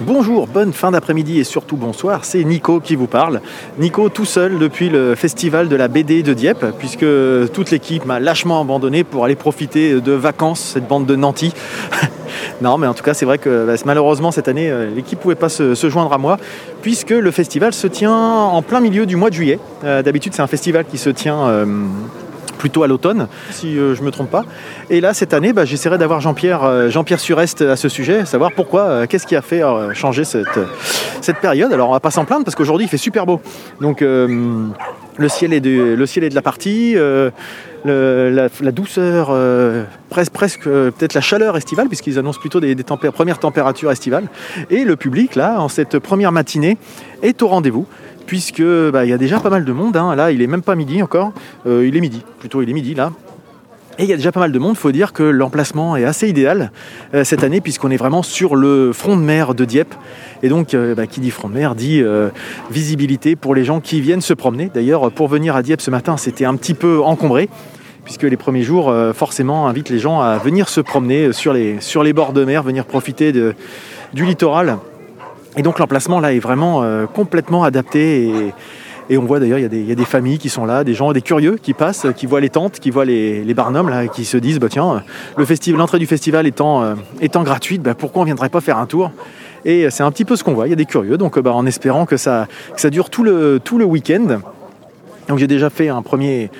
Bonjour, bonne fin d'après-midi et surtout bonsoir, c'est Nico qui vous parle. Nico tout seul depuis le festival de la BD de Dieppe, puisque toute l'équipe m'a lâchement abandonné pour aller profiter de vacances, cette bande de nantis. non, mais en tout cas, c'est vrai que bah, malheureusement cette année, euh, l'équipe ne pouvait pas se, se joindre à moi, puisque le festival se tient en plein milieu du mois de juillet. Euh, D'habitude, c'est un festival qui se tient. euh, plutôt à l'automne, si euh, je ne me trompe pas. Et là, cette année, bah, j'essaierai d'avoir Jean-Pierre euh, Jean-Pierre Surest à ce sujet, savoir pourquoi, euh, qu'est-ce qui a fait changer cette, cette période. Alors, on va pas s'en plaindre parce qu'aujourd'hui, il fait super beau. Donc, le, ciel est de, le ciel est de la partie, la, douceur, presque, presque peut-être la chaleur estivale, puisqu'ils annoncent plutôt des, premières températures estivales. Et le public, là, en cette première matinée, est au rendez-vous puisque bah, il y a déjà pas mal de monde. hein. Là, il est même pas midi encore. Euh, il est midi, plutôt il est midi là. Et il y a déjà pas mal de monde. Il faut dire que l'emplacement est assez idéal euh, cette année, puisqu'on est vraiment sur le front de mer de Dieppe. Et donc, euh, bah, qui dit front de mer dit visibilité pour les gens qui viennent se promener. D'ailleurs, pour venir à Dieppe ce matin, c'était un petit peu encombré. Puisque les premiers jours, forcément, invitent les gens à venir se promener sur les, bords de mer, venir profiter du littoral. Et donc l'emplacement là est vraiment euh, complètement adapté et, et on voit d'ailleurs il y, a des- il y a des familles qui sont là, des gens, des curieux qui passent, qui voient les tentes, qui voient les, les barnums là, qui se disent bah tiens le festival, l'entrée du festival étant, euh, étant gratuite, bah, pourquoi on viendrait pas faire un tour? Et c'est un petit peu ce qu'on voit, il y a des curieux, donc euh, bah, en espérant que ça, que ça dure tout le, tout le week-end. Donc j'ai déjà fait un premier,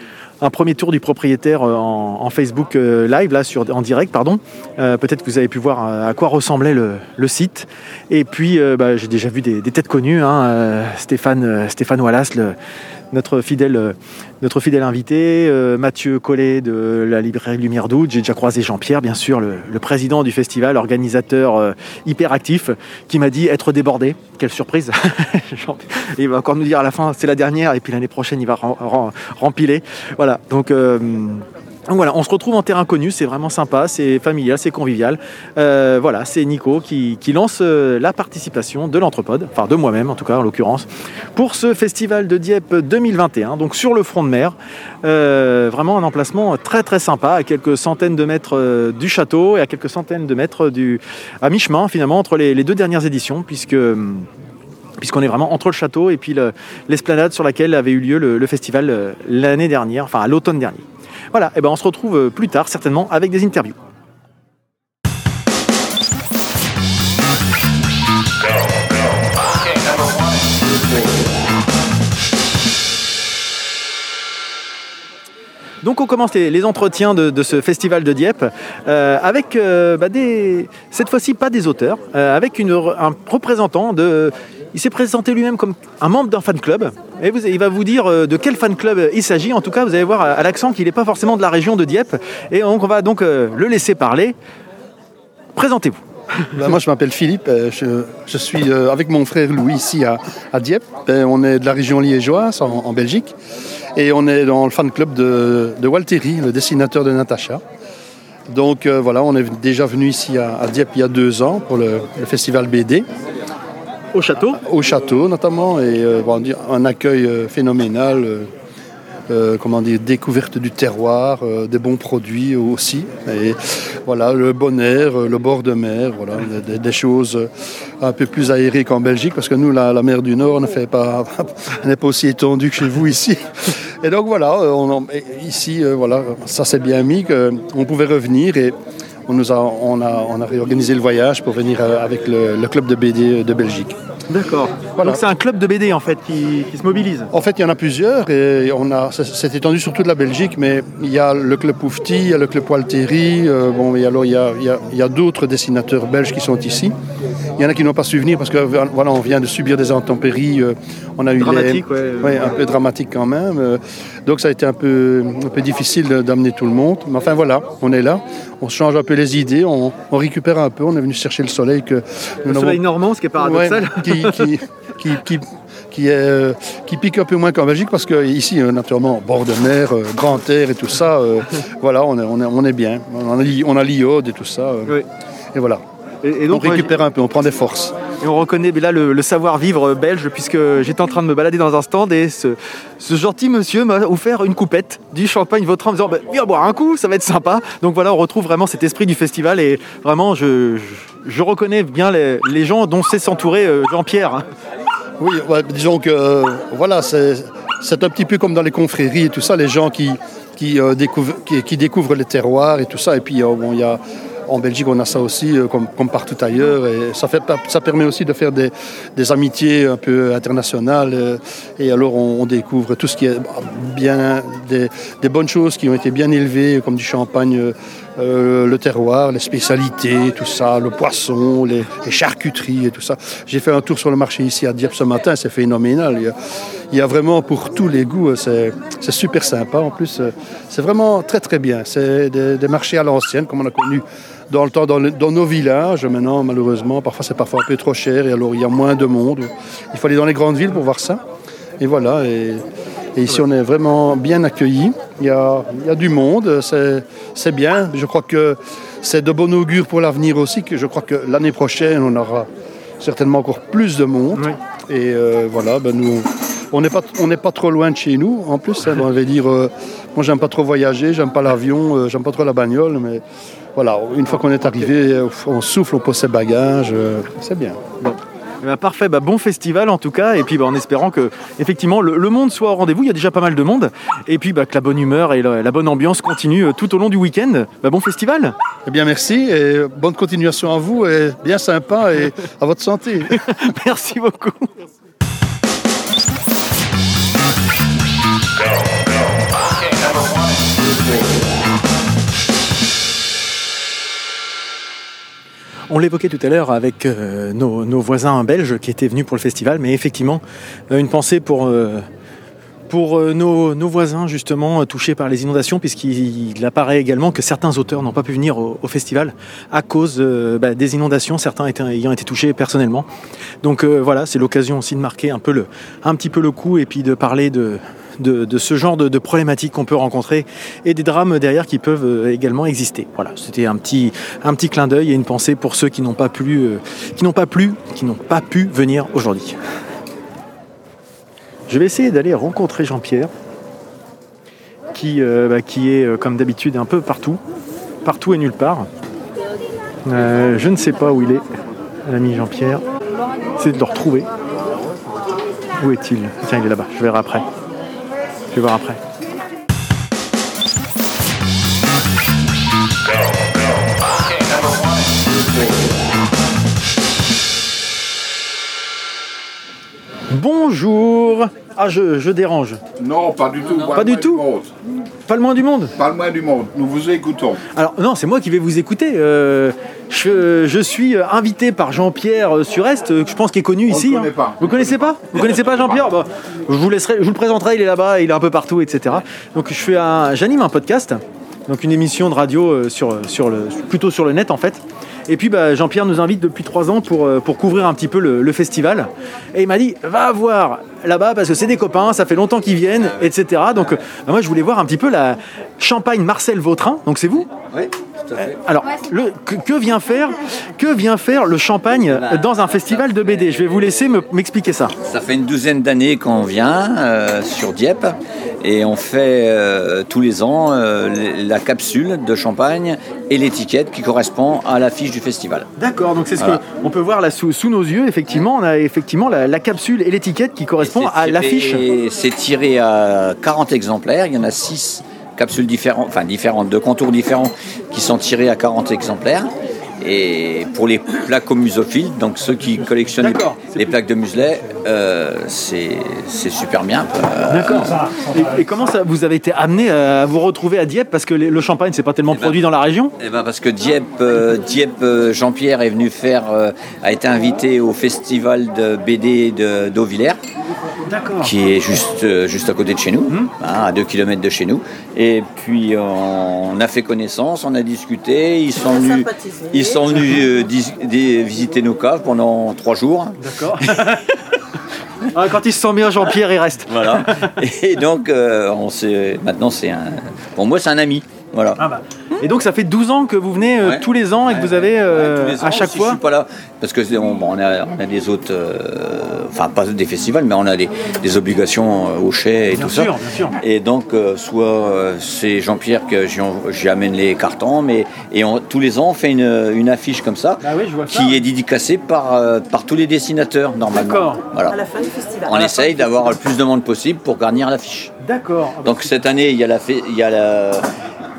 un premier tour du propriétaire euh, en, Facebook euh, live, là, sur, en direct, pardon. Euh, Peut-être que vous avez pu voir à quoi ressemblait le, site. Et puis bah, j'ai déjà vu des, têtes connues, hein, Stéphane, Wallace, notre fidèle, euh, notre fidèle invité, euh, Mathieu Collet de la librairie Lumière d'août. J'ai déjà croisé Jean-Pierre, bien sûr, le, président du festival, organisateur euh, hyper actif, qui m'a dit être débordé. Quelle surprise Il va encore nous dire à la fin, c'est la dernière, et puis l'année prochaine, il va rem- rempiler. Voilà, donc... euh, donc voilà, on se retrouve en terrain connu, c'est vraiment sympa, c'est familial, c'est convivial. Euh, voilà, c'est Nico qui, lance euh, la participation de l'Entrepode, enfin de moi-même en tout cas en l'occurrence, pour ce festival de Dieppe 2021, donc sur le front de mer. Euh, vraiment un emplacement très très sympa, à quelques centaines de mètres du château et à quelques centaines de mètres du, à mi-chemin finalement entre les, deux dernières éditions, puisqu'on est vraiment entre le château et puis le- l'esplanade sur laquelle avait eu lieu le, festival l'année dernière, enfin à l'automne dernier. Voilà, et ben on se retrouve euh, plus tard certainement avec des interviews. Donc on commence les, entretiens de, ce festival de Dieppe euh, avec euh, bah, des, cette fois-ci pas des auteurs, avec un représentant de. Il s'est présenté lui-même comme un membre d'un fan club et il va vous dire euh, de quel fan club il s'agit. En tout cas, vous allez voir à, l'accent qu'il n'est pas forcément de la région de Dieppe et donc on va donc euh, le laisser parler. Présentez-vous. Ben, moi, je m'appelle Philippe. euh, Je, suis avec mon frère Louis ici à, Dieppe. On est de la région liégeoise, en, Belgique. Et on est dans le fan club de, de Walteri, le dessinateur de Natacha. Donc voilà, on est déjà venu ici à, Dieppe il y a deux ans pour le festival BD, Au château? au château notamment, et euh, un accueil euh, phénoménal. euh, comment dire, découverte du terroir, des bons produits aussi. Et voilà, le bon air, le bord de mer, voilà, des, choses un peu plus aérées qu'en Belgique, parce que nous, la, mer du Nord ne fait pas, n'est pas aussi étendue que chez vous ici. Et donc voilà, ici, voilà, ça s'est bien mis qu'on pouvait revenir et on, nous a, on, a, on a réorganisé le voyage pour venir euh, avec le, le club de BD de Belgique. D'accord. Voilà. Donc c'est un club de BD en fait qui, qui se mobilise. En fait, il y en a plusieurs et on a, c'est- étendu sur toute la Belgique, mais il y a le club Poufti, il y a le club Walteri, euh, bon, et alors il y a, d'autres dessinateurs belges qui sont ici. Il y en a qui n'ont pas su venir parce que voilà, on vient de subir des intempéries, euh, on a eu Dramatique, les, ouais. ouais, un peu dramatique quand même. euh, donc ça a été un peu, un peu difficile d'amener tout le monde. Mais enfin voilà, on est là, on change un peu les idées, on, on récupère un peu, on est venu chercher le soleil que nous Le soleil normand, ce qui est paradoxal. Ouais, qui, qui, qui, qui, qui, est, euh, qui pique un peu moins qu'en Belgique parce que ici, euh, naturellement, bord de mer, euh, grand air et tout ça, euh, voilà, on est, on, est, on est bien. On a, l'i- on a l'iode et tout ça. Oui. Et voilà. Et, et On donc, récupère un peu, on prend des forces. Et on reconnaît mais là le, le savoir-vivre belge puisque j'étais en train de me balader dans un stand et ce, ce gentil monsieur m'a offert une coupette du champagne Vautrin en me disant bah, viens boire un coup, ça va être sympa. Donc voilà, on retrouve vraiment cet esprit du festival et vraiment je, je, je reconnais bien les, les gens dont sait s'entourer euh, Jean-Pierre. Oui, ouais, disons que euh, voilà, c'est c'est un petit peu comme dans les confréries et tout ça, les gens qui, qui, euh, découvrent, qui, qui découvrent les terroirs et tout ça. Et puis, euh, bon, il y a, en Belgique, on a ça aussi, euh, comme, partout ailleurs. Et ça, permet aussi de faire des, amitiés un peu internationales. euh, et alors, on, découvre tout ce qui est bien, des, bonnes choses qui ont été bien élevées, comme du champagne. euh, le terroir, les spécialités, tout ça, le poisson, les, charcuteries et tout ça. J'ai fait un tour sur le marché ici à Dieppe ce matin, c'est phénoménal. Il y, a, vraiment pour tous les goûts, c'est super sympa. En plus, c'est vraiment très très bien. C'est des marchés à l'ancienne, comme on a connu dans le temps dans, nos villages. Maintenant, malheureusement, parfois c'est parfois un peu trop cher et alors il y a moins de monde. Il faut aller dans les grandes villes pour voir ça. Et voilà. Et, et ici, on est vraiment bien accueillis. Il y a, il y a du monde, c'est bien. Je crois que c'est de bon augure pour l'avenir aussi, que je crois que l'année prochaine, on aura certainement encore plus de monde. Oui. Et euh, voilà, ben nous, on n'est pas, on pas trop loin de chez nous. En plus, hein, on va dire, euh, moi, j'aime pas trop voyager, j'aime pas l'avion, euh, j'aime pas trop la bagnole, mais voilà, une fois qu'on est arrivé, on souffle, on pose ses bagages, euh, c'est bien. Eh ben, parfait, bah, bon festival en tout cas, et puis bah, en espérant que effectivement le, le monde soit au rendez-vous, il y a déjà pas mal de monde, et puis bah, que la bonne humeur et la, la bonne ambiance continuent euh, tout au long du week-end. Bah, bon festival. Eh bien, merci et bonne continuation à vous et bien sympa et à votre santé. Merci beaucoup On l'évoquait tout à l'heure avec euh, nos, voisins belges qui étaient venus pour le festival, mais effectivement, euh, une pensée pour, euh, nos, voisins justement touchés par les inondations, puisqu'il il apparaît également que certains auteurs n'ont pas pu venir au, festival à cause bah, des inondations, certains ayant été touchés personnellement. Donc voilà, c'est l'occasion aussi de marquer un, peu le, un petit peu le coup et puis de parler de, de, ce genre de, problématiques qu'on peut rencontrer et des drames derrière qui peuvent euh, également exister. Voilà, c'était un petit, un petit clin d'œil et une pensée pour ceux qui n'ont pas pu, euh, qui n'ont pas plu, qui n'ont pas pu venir aujourd'hui. Je vais essayer d'aller rencontrer Jean-Pierre, qui, euh, bah, qui est comme d'habitude un peu partout, partout et nulle part. Je ne sais pas où il est, l'ami Jean-Pierre. C'est de le retrouver. Où est-il? Tiens, il est là-bas. Je verrai après. Je vais voir après. Bonjour Ah, je, je dérange. Non, pas du tout. Pas du tout. Pas le moins du monde Pas le moins du monde. Nous vous écoutons. Alors non, c'est moi qui vais vous écouter. Euh, je, je suis euh, invité par Jean-Pierre euh, Surest, euh, je pense qu'il est connu On ici. le connaît pas. Vous connaissez pas? Vous connaissez pas Jean-Pierre? Bah, Je vous laisserai, je vous le présenterai. Il est là-bas, il est un peu partout, etc. Donc je fais un, j'anime un podcast, donc une émission de radio sur, sur le, plutôt sur le net en fait. Et puis bah, Jean-Pierre nous invite depuis trois ans pour, pour couvrir un petit peu le, le festival. Et il m'a dit va voir là-bas parce que c'est des copains, ça fait longtemps qu'ils viennent, etc. Donc euh, moi je voulais voir un petit peu la Champagne Marcel Vautrin. Donc c'est vous? Oui. Alors, le- que, que vient faire, que vient faire le champagne dans un festival de BD Je vais vous laisser me- m'expliquer ça. Ça fait une douzaine d'années qu'on vient euh, sur Dieppe et on fait euh, tous les ans euh, la capsule de champagne et l'étiquette qui correspond à l'affiche du festival. D'accord, donc c'est ce Voilà. qu'on peut voir là sous, sous nos yeux. Effectivement, on a effectivement la, la capsule et l'étiquette qui correspond à l'affiche. C'est tiré à 40 exemplaires, il y en a 6 capsules différentes, enfin différentes, de contours différents qui sont tirés à 40 exemplaires. Et pour les plaques au musophiles, donc ceux qui collectionnent les, plaques de muselet, euh, c'est super bien. Euh, D'accord. Et, et comment ça, vous avez été amené à vous retrouver à Dieppe? Parce que les- le champagne c'est pas tellement ben, produit dans la région? Eh ben parce que Dieppe, euh, Dieppe euh, Jean-Pierre est venu faire, a été invité au festival de BD de d'Auvillers. Qui est juste, euh, juste à côté de chez nous, hein, à 2 km de chez nous. Et puis on a fait connaissance, on a discuté, ils sont venus, ils sont venus euh, dis- visiter nos caves pendant trois jours. D'accord. Ah, quand il se sent bien, Jean-Pierre, il reste. Voilà. Et donc euh, on s'est, maintenant c'est un, pour moi c'est un ami. Voilà. Ah bah. Et donc ça fait 12 ans que vous venez euh, Ouais. tous les ans et que Ouais, vous avez ouais, euh, tous les ans, à chaque si fois. Je suis pas là parce que on, bon, on a, on a des autres, euh, enfin pas des festivals, mais on a des, des obligations euh, au chai et Bien tout sûr, ça. bien sûr. Et donc euh, soit euh, c'est Jean-Pierre que j'y amène les cartons, mais et on- tous les ans on fait une, une affiche comme ça Ah oui, je vois ça. qui est dédicacée par euh, par tous les dessinateurs normalement. D'accord. Voilà. À la fin du festival. On essaye d'avoir le plus de monde possible pour garnir l'affiche. D'accord. Donc cette année, il y a la, il y a la,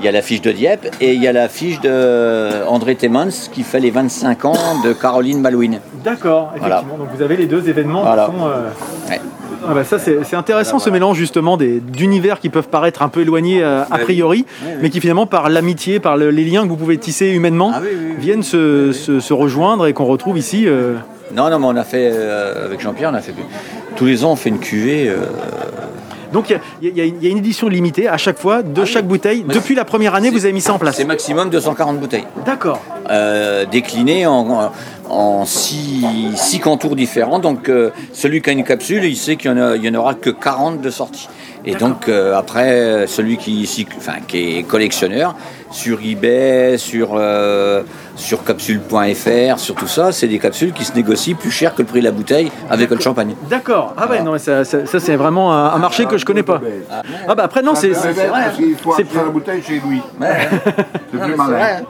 il y a la fiche de Dieppe et il y a la fiche de André Temmans qui fait les 25 ans de Caroline Malouine. D'accord, Voilà. effectivement. Donc vous avez les deux événements Voilà. qui sont. euh, Ouais. ah bah ça c'est intéressant ce mélange justement des- d'univers qui peuvent paraître un peu éloignés euh, a oui. priori, oui. mais qui finalement par l'amitié, par le- les liens que vous pouvez tisser humainement, Ah oui, viennent se, se- se rejoindre et qu'on retrouve ici. euh, Non, non, mais on a fait avec Jean-Pierre, on a fait tous les ans, on fait une cuvée. Donc il y a- y, y une édition limitée à chaque fois de chaque bouteille. Mais Depuis la première année, vous avez mis ça en place. c'est maximum 240 bouteilles, D'accord. euh, déclinées en, en six, six contours différents. Donc euh, celui qui a une capsule, il sait qu'il n'y en, aura que 40 de sortie. Et donc euh, après, celui qui, enfin, qui est collectionneur, sur eBay, sur, euh, sur capsule.fr, sur tout ça, c'est des capsules qui se négocient plus cher que le prix de la bouteille avec le champagne. D'accord. Ah ouais, non, mais ça, ça- ça, c'est vraiment un, un marché que je connais pas. Ah bah après non, c'est C'est c'est- vrai, faut acheter la bouteille chez ouais. C'est Non, plus mais malin.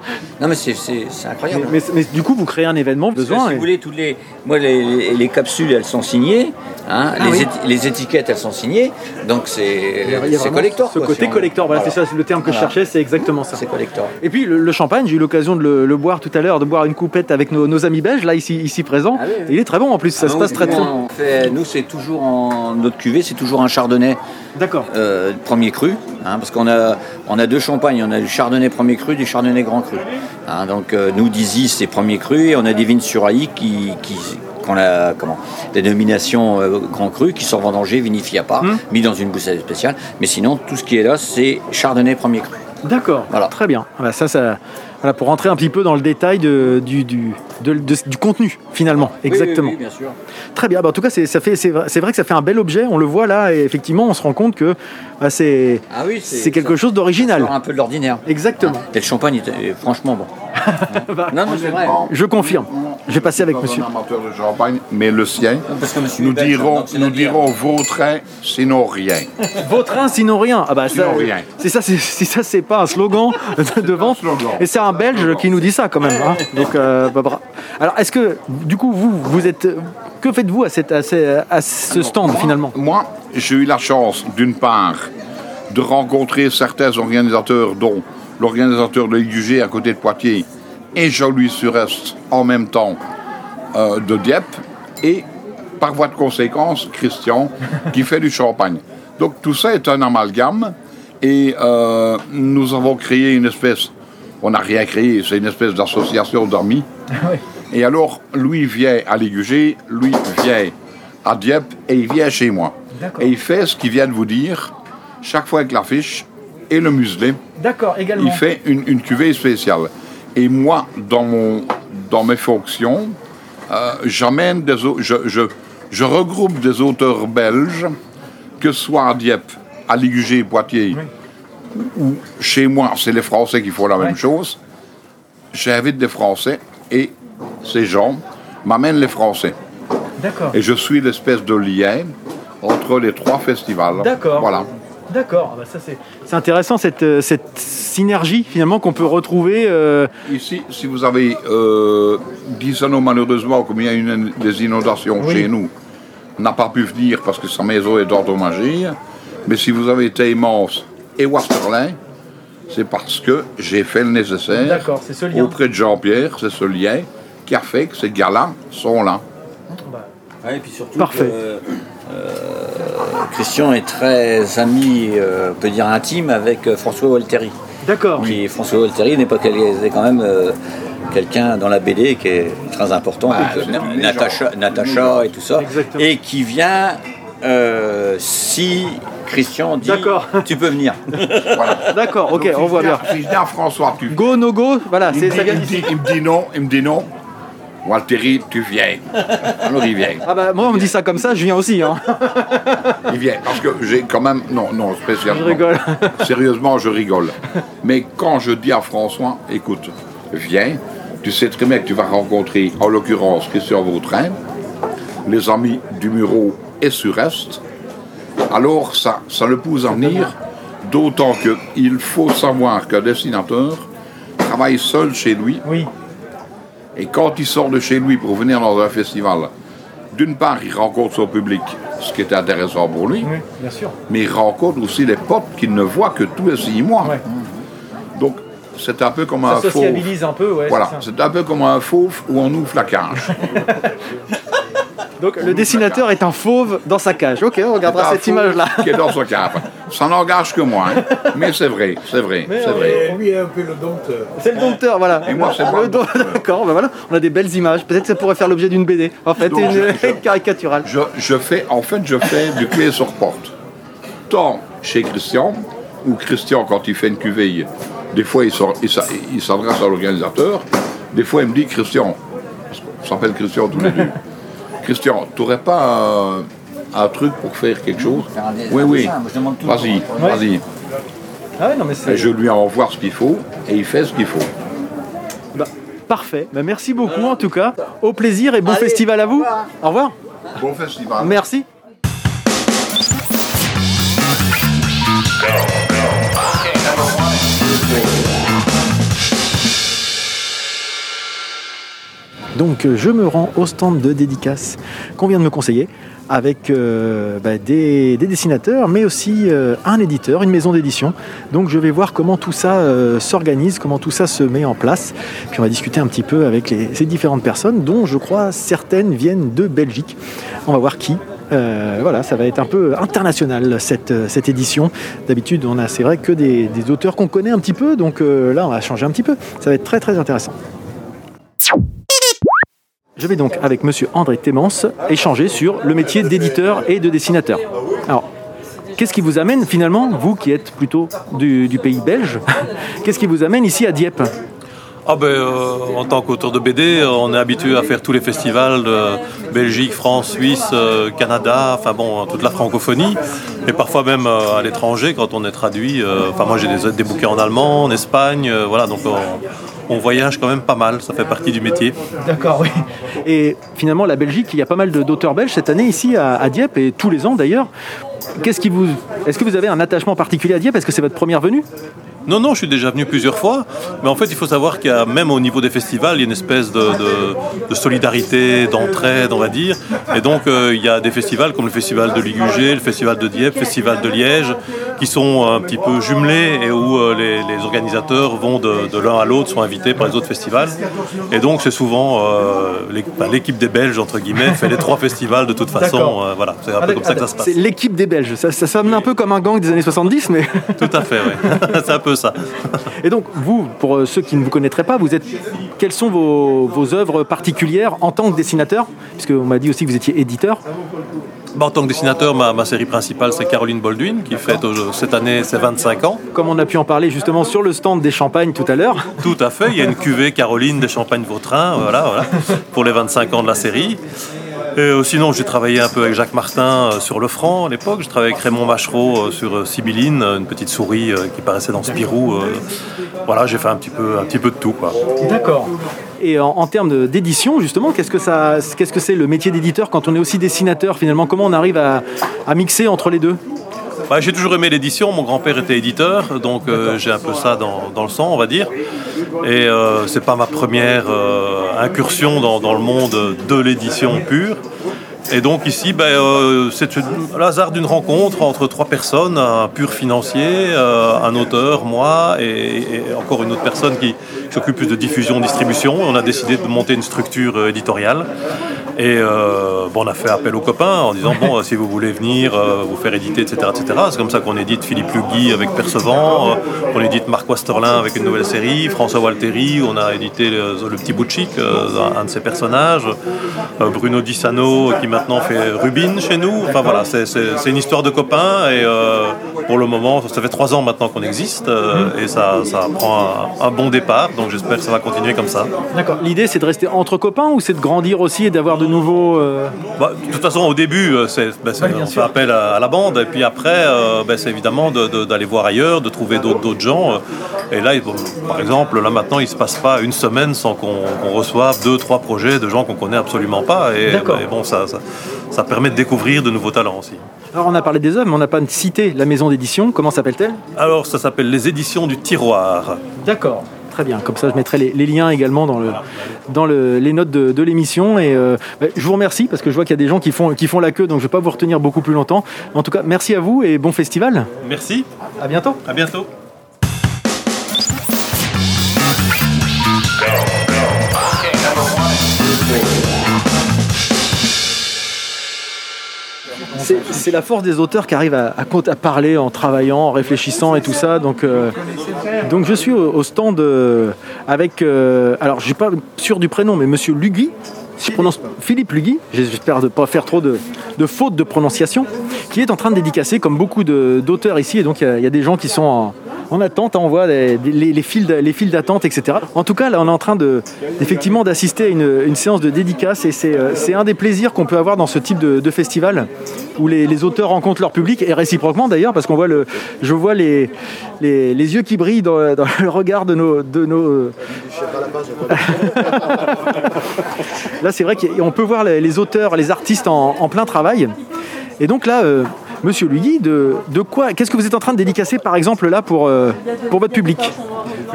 Non mais c'est- c'est c'est incroyable. mais, mais du coup vous créez un événement besoin. si et- vous voulez, toutes les, moi, les, les- les capsules, elles sont signées. hein, Ah les, oui. éti- les étiquettes, elles sont signées. Donc c'est collector. Ce quoi, côté si on- collector, voilà, c'est ça, c'est le terme que je cherchais, c'est exactement ça. C'est collector. Et puis le, le champagne, j'ai eu l'occasion de le, le boire tout à l'heure, de boire une coupette avec nos, nos amis belges, là ici, ici présents. Ah oui, oui. Il est très bon en plus, ça Ah se passe très très fait- nous, c'est toujours en notre cuvée, c'est toujours un chardonnay D'accord. euh, premier cru, hein, parce qu'on a, on a deux champagnes, on a du chardonnay premier cru, du chardonnay grand cru. Hein, donc euh, nous, d'Izy, c'est premier cru, et on a des vignes sur Aïe qui, qui qu'on a comment des nominations euh, grand cru qui sont vendangées, vinifiées à part, Hum. mis dans une bouteille spéciale. Mais sinon, tout ce qui est là, c'est chardonnay premier cru. D'accord, Voilà. très bien. Ah bah ça, ça, voilà, pour rentrer un petit peu dans le détail de- du, du, de- de- du contenu finalement. Exactement. bien sûr. Très bien. Bah, en tout cas, c'est, ça fait, c'est, vrai, c'est vrai que ça fait un bel objet. On le voit là et effectivement, on se rend compte que bah, c'est, Ah oui, c'est quelque chose d'original. un peu de l'ordinaire. Exactement. Et le champagne est est franchement bon. non, non, c'est vrai. Je confirme. Je vais passer avec monsieur. un amateur de champagne, mais le sien, Parce que monsieur nous dirons, c'est nous dirons Vautrin, sinon rien. Vautrin sinon rien. Ah bah ça, Sinon rien. c'est ça, c'est, si ça c'est pas un slogan de, de vente. slogan. Et c'est un Belge qui nous dit ça quand même. hein. Donc, euh, alors est-ce que du coup vous, vous êtes, que faites-vous à, cette, à, ce, à ce stand finalement? Moi, j'ai eu la chance, d'une part, de rencontrer certains organisateurs, dont l'organisateur de l'IUG à côté de Poitiers et Jean-Louis Surest en même temps euh, de Dieppe, et par voie de conséquence, Christian, qui fait du champagne. Donc tout ça est un amalgame, et euh, nous avons créé une espèce, on n'a rien créé, c'est une espèce d'association d'amis. Et alors, lui vient à l'IUG, lui vient à Dieppe, et il vient chez moi. Et il fait ce qu'il vient de vous dire, chaque fois avec l'affiche et le muselet, D'accord, également. il fait une, une cuvée spéciale. Et moi, dans, mon, dans mes fonctions, euh, j'amène des je, je regroupe des auteurs belges, que ce soit à Dieppe, à Ligugé, Poitiers, ou chez moi, c'est les Français qui font la Ouais. même chose. J'invite des Français et ces gens m'amènent les Français. D'accord. Et je suis l'espèce de lien entre les trois festivals. D'accord. Voilà. D'accord. Ah bah ça c'est, intéressant cette, euh, cette synergie finalement qu'on peut retrouver. euh, Ici, si vous avez euh, 10 anneaux, malheureusement, comme il y a une, des inondations Oui. chez nous, n'a pas pu venir parce que sa maison est endommagée. Mais si vous avez Taymans et Wasterlin, c'est parce que j'ai fait le nécessaire D'accord, c'est ce lien. auprès de Jean-Pierre, c'est ce lien qui a fait que ces gars-là sont là. Ouais, et puis surtout, Parfait. que, euh, Christian est très ami, euh, on peut dire intime, avec euh, François Volteri. D'accord. Qui, François Volteri n'est pas quand même euh, quelqu'un dans la BD qui est très important, euh, une Natacha, et tout ça, Exactement. et qui vient euh, si Christian dit D'accord. tu peux venir. Voilà. D'accord. Ok, Donc, si on je voit bien. Si je dis à François, tu Go no go. Voilà, il, c'est me dit, ça vient il me d'ici. dit- il me dit non, il me dit non. Walteri, tu viens. Alors il vient. Ah bah moi on me dit ça comme ça, je viens aussi. Hein. Il vient. Parce que j'ai quand même. Non, non, spécialement. Je rigole. Sérieusement, je rigole. Mais quand je dis à François, écoute, viens, tu sais très bien que tu vas rencontrer, en l'occurrence, Christian Vautrin, les amis du Muro et Sud-Est. Alors ça, ça ne pousse à venir, d'autant qu'il faut savoir qu'un dessinateur travaille seul chez lui. Oui. Et quand il sort de chez lui pour venir dans un festival, d'une part, il rencontre son public, ce qui est intéressant pour lui, Oui, bien sûr. mais il rencontre aussi les potes qu'il ne voit que tous les six mois. Ouais. Donc, c'est un peu comme Ça un fauve. sociabilise un peu, ouais. Voilà, c'est ça. c'est un peu comme un fauve où on ouvre la cage. Donc le dessinateur est un fauve dans sa cage. Ok, on regardera cette fauve image-là. Qui est dans sa cave. Ça n'engage que moi, hein. mais c'est vrai, c'est vrai, c'est vrai. Lui est un peu le dompteur. C'est le dompteur, voilà. Et moi, c'est moi. D'accord, ben voilà, on a des belles images. Peut-être que ça pourrait faire l'objet d'une BD. En fait, Donc, une, je- caricaturale. Je, je fais, en fait, je fais du clé sur porte. Tant chez Christian, où Christian, quand il fait une cuvée, des fois, il s'adresse à l'organisateur. Des fois, il me dit, Christian, qu'on s'appelle Christian tous les deux. Christian, tu n'aurais pas un, un truc pour faire quelque chose Oui, oui. moi, je demande tout. Vas-y, vas-y. Ah ouais, non, mais Et c'est je lui envoie ce qu'il faut et il fait ce qu'il faut. bah, parfait. Bah, merci beaucoup en tout cas. Au plaisir et bon festival à vous. Au revoir. Bon festival. Merci. Donc euh, je me rends au stand de dédicace qu'on vient de me conseiller avec euh, bah, des, des dessinateurs mais aussi euh, un éditeur, une maison d'édition. Donc je vais voir comment tout ça s'organise, comment tout ça se met en place. Puis on va discuter un petit peu avec ces différentes personnes dont je crois certaines viennent de Belgique. On va voir qui. Voilà, ça va être un peu international cette, cette édition. D'habitude, on a, c'est vrai, que des, des auteurs qu'on connaît un petit peu, donc là, on va changer un petit peu. Ça va être très très intéressant. Je vais donc avec monsieur André Témence échanger sur le métier d'éditeur et de dessinateur. Alors, qu'est-ce qui vous amène finalement, vous qui êtes plutôt du, pays belge, qu'est-ce qui vous amène ici à Dieppe? Ah ben, euh, en tant qu'auteur de BD, on est habitué à faire tous les festivals de Belgique, France, Suisse, euh, Canada, enfin bon, toute la francophonie, et parfois même euh, à l'étranger quand on est traduit. Enfin moi j'ai des, des bouquins en allemand, en Espagne, voilà, donc on, on voyage quand même pas mal, ça fait partie du métier. D'accord, oui. Et finalement, la Belgique, il y a pas mal d'auteurs belges cette année ici à, à Dieppe et tous les ans d'ailleurs. Qu'est-ce qui vous, est-ce que vous avez un attachement particulier à Dieppe? Est-ce que c'est votre première venue? Non, non, je suis déjà venu plusieurs fois, mais en fait, il faut savoir qu'il y a, même au niveau des festivals, il y a une espèce de, de- de solidarité, d'entraide, on va dire. Et donc, euh, il y a des festivals comme le festival de Ligugé, le festival de Dieppe, le festival de Liège, qui sont un petit peu jumelés et où euh, les, les organisateurs vont de, de l'un à l'autre, sont invités par les autres festivals. Et donc, c'est souvent euh, l'équipe des Belges, entre guillemets, fait les trois festivals de toute façon. Euh, voilà, c'est un peu comme ça que ça se passe. C'est l'équipe des Belges. Ça, ça sonne un peu comme un gang des années 70, mais. Tout à fait, oui. c'est un peu ça. Et donc, vous, pour euh, ceux qui ne vous connaîtraient pas, vous êtes. Quelles sont vos, vos œuvres particulières en tant que dessinateur? Puisque on m'a dit aussi que vous étiez éditeur. Bah, en tant que dessinateur, ma, ma série principale, c'est Caroline Baldwin, qui fête euh, cette année ses 25 ans. Comme on a pu en parler justement sur le stand des champagnes tout à l'heure. Tout à fait, il y a une cuvée Caroline des Champagnes Vautrin, voilà, voilà, pour les 25 ans de la série. Et euh, sinon, j'ai travaillé un peu avec Jacques Martin euh, sur Le Franc à l'époque. J'ai travaillé avec Raymond Machereau euh, sur euh, Sibylline, euh, une petite souris qui paraissait dans Spirou. voilà, j'ai fait un petit peu, un petit peu de tout, quoi. D'accord. Et en, en termes d'édition, justement, qu'est-ce que ça, qu'est-ce que c'est le métier d'éditeur quand on est aussi dessinateur finalement? Comment on arrive à, à mixer entre les deux? Ouais, j'ai toujours aimé l'édition. Mon grand-père était éditeur, donc euh, j'ai un peu ça dans, dans le sang, on va dire. Et euh, c'est pas ma première euh, incursion dans, le monde de l'édition pure. Et donc ici, ben, euh, c'est hasard d'une rencontre entre trois personnes, un pur financier, euh, un auteur, moi, et, et encore une autre personne qui s'occupe plus de diffusion, distribution. On a décidé de monter une structure euh, éditoriale. Et euh, bon, on a fait appel aux copains en disant bon, si vous voulez venir euh, vous faire éditer, etc. etc. C'est comme ça qu'on édite Philippe Lugui avec Percevant, euh, on édite Marc Westerlin avec une nouvelle série, François Walteri, on a édité le, le Petit Bout de Chic, un, de ses personnages, Bruno Dissano qui maintenant fait Rubine chez nous. Enfin voilà, c'est- une histoire de copains et pour le moment, ça fait trois ans maintenant qu'on existe et ça, ça prend un, un bon départ. Donc j'espère que ça va continuer comme ça. D'accord. L'idée, c'est de rester entre copains ou c'est de grandir aussi et d'avoir de nouveaux. euh, Bah, de toute façon, au début, euh, c'est, on fait appel à, à la bande, et puis après, euh, ben, c'est évidemment de- de- d'aller voir ailleurs, de trouver d'autres, d'autres gens. Et là, par exemple, là maintenant, il ne se passe pas une semaine sans qu'on, reçoive deux, trois projets de gens qu'on connaît absolument pas. Et, bon, ça, ça, ça permet de découvrir de nouveaux talents aussi. Alors, on a parlé des œuvres, mais on n'a pas cité la maison d'édition. Comment s'appelle-t-elle? Alors, ça s'appelle les éditions du tiroir. D'accord. Très bien, comme ça je mettrai les, les liens également dans, le, dans le- les notes de, de l'émission. Et euh, bah, je vous remercie parce que je vois qu'il y a des gens qui font, qui font la queue, donc je ne vais pas vous retenir beaucoup plus longtemps. En tout cas, merci à vous et bon festival. Merci, À bientôt. à bientôt. C'est la force des auteurs qui arrivent à, parler en travaillant, en réfléchissant et tout ça. Donc, euh, je suis au, stand euh, avec, euh, alors je suis pas sûr du prénom, mais Monsieur Lugui. Si je prononce Philippe Lugui, j'espère ne pas faire trop de, de fautes de prononciation, qui est en train de dédicacer, comme beaucoup d'auteurs ici, et donc il y y, a des gens qui sont en, en attente, on voit les, les- les files d'a- les files d'attente, etc. En tout cas, là, on est en train d'assister à une, séance de dédicace, et c'est euh, c'est un des plaisirs qu'on peut avoir dans ce type de, festival, où les, auteurs rencontrent leur public, et réciproquement d'ailleurs, parce qu'on voit le, je vois les, yeux qui brillent dans, le regard de nos... Nos là, c'est vrai qu'on peut voir les, auteurs, les artistes en, en plein travail. Et donc là, euh, Monsieur Lugui, de, quoi, qu'est-ce que vous êtes en train de dédicacer, par exemple, là, pour, euh, votre public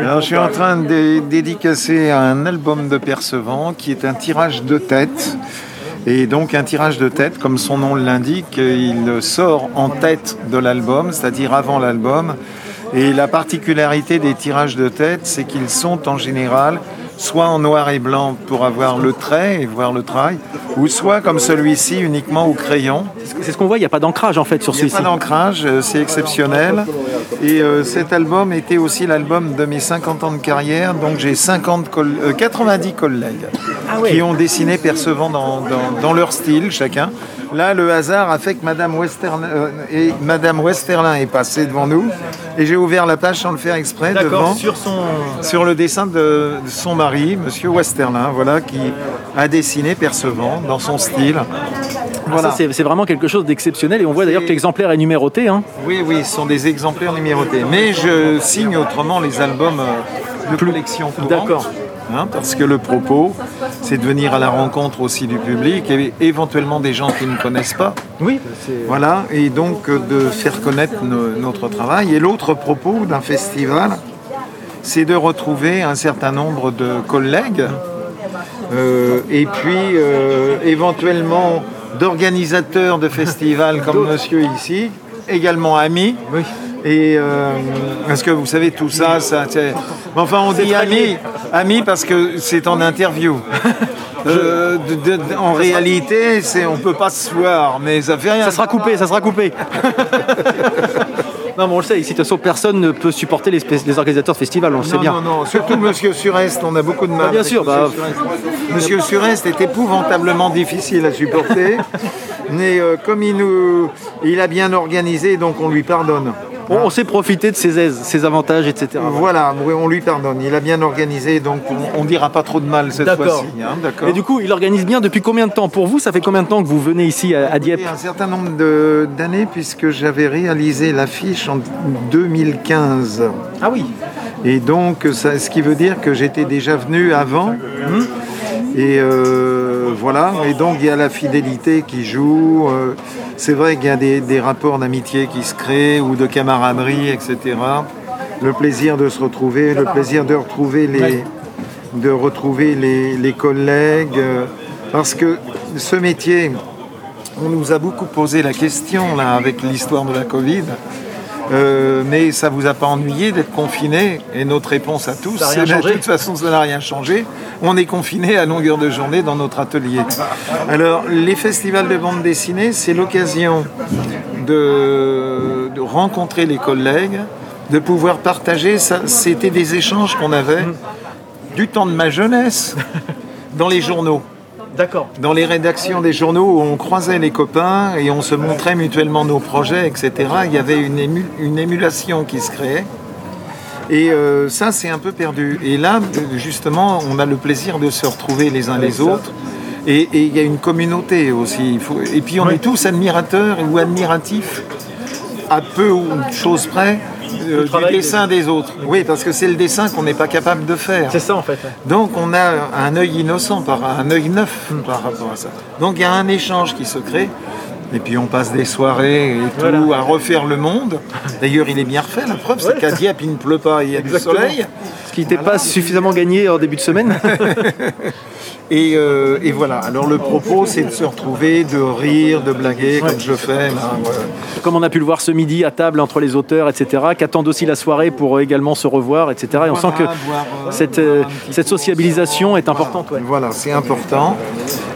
je suis en train de dé- dédicacer un album de Percevant qui est un tirage de tête. Et donc un tirage de tête, comme son nom l'indique, il sort en tête de l'album, c'est-à-dire avant l'album. Et la particularité des tirages de tête, c'est qu'ils sont en général soit en noir et blanc pour avoir le trait et voir le travail, ou soit comme celui-ci uniquement au crayon. C'est ce qu'on voit, il n'y a pas d'ancrage en fait sur Il n'y a celui-ci. pas d'ancrage, euh, c'est exceptionnel. Et euh, cet album était aussi l'album de mes 50 ans de carrière, donc j'ai 50 coll- euh, 90 collègues qui ont dessiné percevant dans, dans- dans leur style chacun. Là, le hasard a fait que Madame Westerlin, euh, et Madame Westerlin est passée devant nous et j'ai ouvert la page sans le faire exprès devant sur son. sur le dessin de, de son mari, Monsieur Westerlin, voilà, qui a dessiné Percevant dans son style. Voilà. Ça, c'est vraiment quelque chose d'exceptionnel et on voit d'ailleurs que l'exemplaire est numéroté. hein. Oui, oui, ce sont des exemplaires numérotés. Mais je signe autrement les albums euh, de collection. D'accord. Hein, parce que le propos, c'est de venir à la rencontre aussi du public et éventuellement des gens qui ne connaissent pas. Oui. Voilà, et donc euh, de faire connaître no- notre travail. Et l'autre propos d'un festival, c'est de retrouver un certain nombre de collègues euh, et puis euh, éventuellement d'organisateurs de festivals comme monsieur ici, également amis. Oui. Et euh, parce que vous savez tout ça, ça enfin on dit lié. amis parce que c'est en interview. Euh, de- de- en réalité, c'est on peut pas se voir, mais ça fait rien. Ça sera coupé, ça sera coupé. non, mais on le sait, ici, de toute façon, personne ne peut supporter les, organisateurs de festivals, on le sait Non, bien. non, non, surtout Monsieur Surest, on a beaucoup de mal. Ah, bien avec sûr, Monsieur bah, Surest. Monsieur Surest est épouvantablement difficile à supporter, mais euh, comme il nous, il a bien organisé, donc on lui pardonne. On, on sait profiter de ses aises, ses avantages, etc. Voilà, on lui pardonne. Il a bien organisé, donc on, on dira pas trop de mal cette fois-ci. hein. Et du coup, il organise bien depuis combien de temps? Pour vous, ça fait combien de temps que vous venez ici à, à Dieppe? Un certain nombre de- d'années, puisque j'avais réalisé l'affiche en 2015. Ah oui. Et donc, ça- ce qui veut dire que j'étais déjà venu avant. Et euh, voilà. Et donc, il y a la fidélité qui joue. Euh, C'est vrai qu'il y a des, rapports d'amitié qui se créent ou de camaraderie, etc. Le plaisir de se retrouver, le plaisir de retrouver les, de retrouver les, les collègues. euh, Parce que ce métier, on nous a beaucoup posé la question là avec l'histoire de la Covid. Euh, mais ça vous a pas ennuyé d'être confiné Et notre réponse à tous, c'est de toute façon, ça n'a rien changé. On est confiné à longueur de journée dans notre atelier. Alors, les festivals de bande dessinée, c'est l'occasion de, de rencontrer les collègues, de pouvoir partager. Ça, C'était des échanges qu'on avait du temps de ma jeunesse dans les journaux D'accord. dans les rédactions des journaux où on croisait les copains et on se montrait mutuellement nos projets, etc. Il y avait une, ému- une émulation qui se créait. Et euh, ça, c'est un peu perdu. Et là, justement, on a le plaisir de se retrouver les uns les autres. Et il y a une communauté aussi. Il faut- Et puis on est tous admirateurs ou admiratifs, à peu ou chose près, euh, du dessin des autres. Oui, parce que c'est le dessin qu'on n'est pas capable de faire. C'est ça en fait. ouais. Donc on a un œil innocent, par un œil neuf par rapport à ça. Donc il y a un échange qui se crée. Et puis on passe des soirées et tout à refaire le monde. D'ailleurs, il est bien refait. La preuve, c'est qu'à Dieppe, il ne pleut pas, il y a Exactement. du soleil. Qui n'était pas suffisamment gagné en début de semaine. Et, euh, et voilà. Alors le propos, c'est de se retrouver, de rire, de blaguer, comme je fais. là, voilà. Comme on a pu le voir ce midi à table entre les auteurs, etc., qu'attendent aussi la soirée pour euh, également se revoir, etc. Et on sent que boire, euh, cette, euh, sociabilisation est importante. ouais. Voilà, c'est important.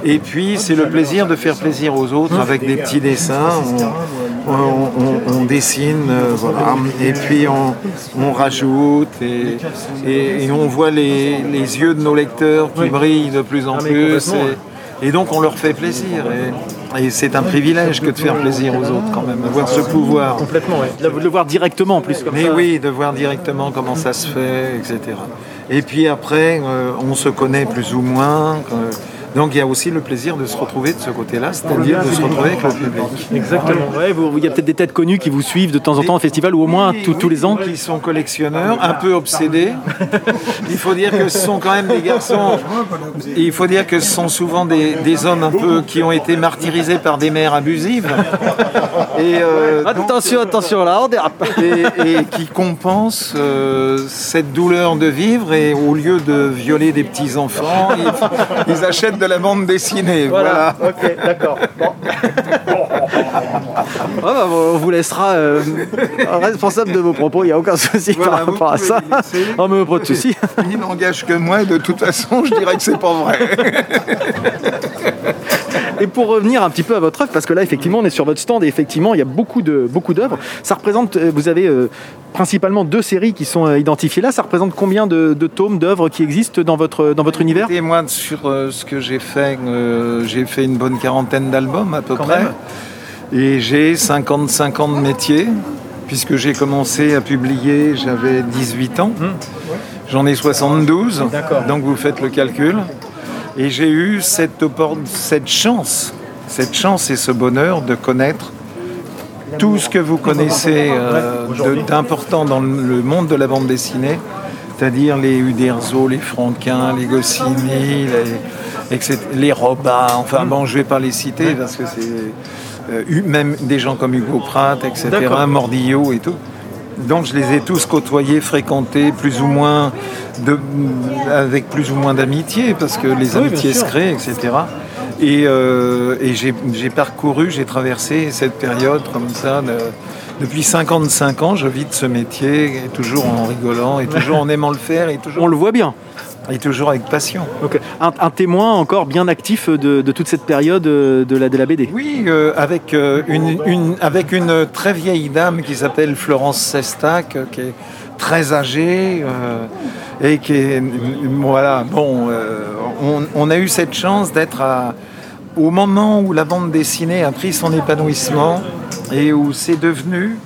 Et puis, c'est le plaisir de faire plaisir aux autres avec des petits dessins. On, on- on- on dessine, euh, voilà. Et puis, on, on rajoute. Et, et- et on voit les, les yeux de nos lecteurs qui brillent de plus en Ah, plus. Et, et donc, on leur fait plaisir. Et, et c'est un privilège que de faire plaisir aux autres, quand même, avoir ce pouvoir. Complètement, ouais. De le voir directement en plus. Comme Mais ça. oui, de voir directement comment ça se fait, etc. Et puis après, euh, on se connaît plus ou moins. euh, donc il y a aussi le plaisir de se retrouver de ce côté-là, c'est-à-dire de se retrouver avec le public. Exactement. Ouais, vous- il y a peut-être des têtes connues qui vous suivent de temps en temps au festival ou au moins Oui, tous- oui, tous les ans. Qui sont collectionneurs, un peu obsédés. Il faut dire que ce sont quand même des garçons. Il faut dire que ce sont souvent des, des hommes un peu qui ont été martyrisés par des mères abusives. Et, euh, donc, Attention, attention là, on dérape. et, et qui compensent euh, cette douleur de vivre et au lieu de violer des petits enfants, ils, ils achètent de la bande dessinée. Voilà. ok, d'accord. Ah bah, on vous laissera euh, responsable de vos propos, il n'y a aucun souci Voilà, par rapport à ça. Oh, mais pas de souci. Il n'engage que moi de toute façon, je dirais que c'est pas vrai. Et pour revenir un petit peu à votre œuvre, parce que là, effectivement, on est sur votre stand et effectivement, il y a beaucoup de beaucoup d'œuvres. Ça représente, euh, vous avez euh, principalement deux séries qui sont euh, identifiées là. Ça représente combien de, de tomes, d'œuvres qui existent dans votre dans votre univers? Et moi, sur euh, ce que j'ai fait, euh, j'ai fait une bonne quarantaine d'albums à peu Quand près. même. Et j'ai 55 ans de métier, puisque j'ai commencé à publier, j'avais 18 ans. J'en ai 72, Hmm. D'accord. donc vous faites le calcul. Et j'ai eu cette, cette chance, cette chance et ce bonheur de connaître tout ce que vous connaissez euh, d'important dans le monde de la bande dessinée, c'est-à-dire les Uderzo, les Franquin, les Goscinny, les, etc., les enfin bon, je ne vais pas les citer parce que c'est euh, eu- même des gens comme Hugo Pratt, etc.. Mordillo et tout. Donc je les ai tous côtoyés, fréquentés, plus ou moins de, avec plus ou moins d'amitié, parce que les Oui, amitiés se créent, etc. Et, euh, et j'ai parcouru, j'ai traversé cette période comme ça. de- depuis 55 ans, je vis de ce métier, et toujours en rigolant, et toujours en aimant le faire, et On le voit bien. Et toujours avec passion. Un, un témoin encore bien actif de, de toute cette période euh, de la, de la BD. Oui, euh, avec, euh, une, une- avec une très vieille dame qui s'appelle Florence Sestac, qui est très âgée euh, et qui est. Voilà, bon, on, on a eu cette chance d'être au moment où la bande dessinée a pris son épanouissement et où c'est devenu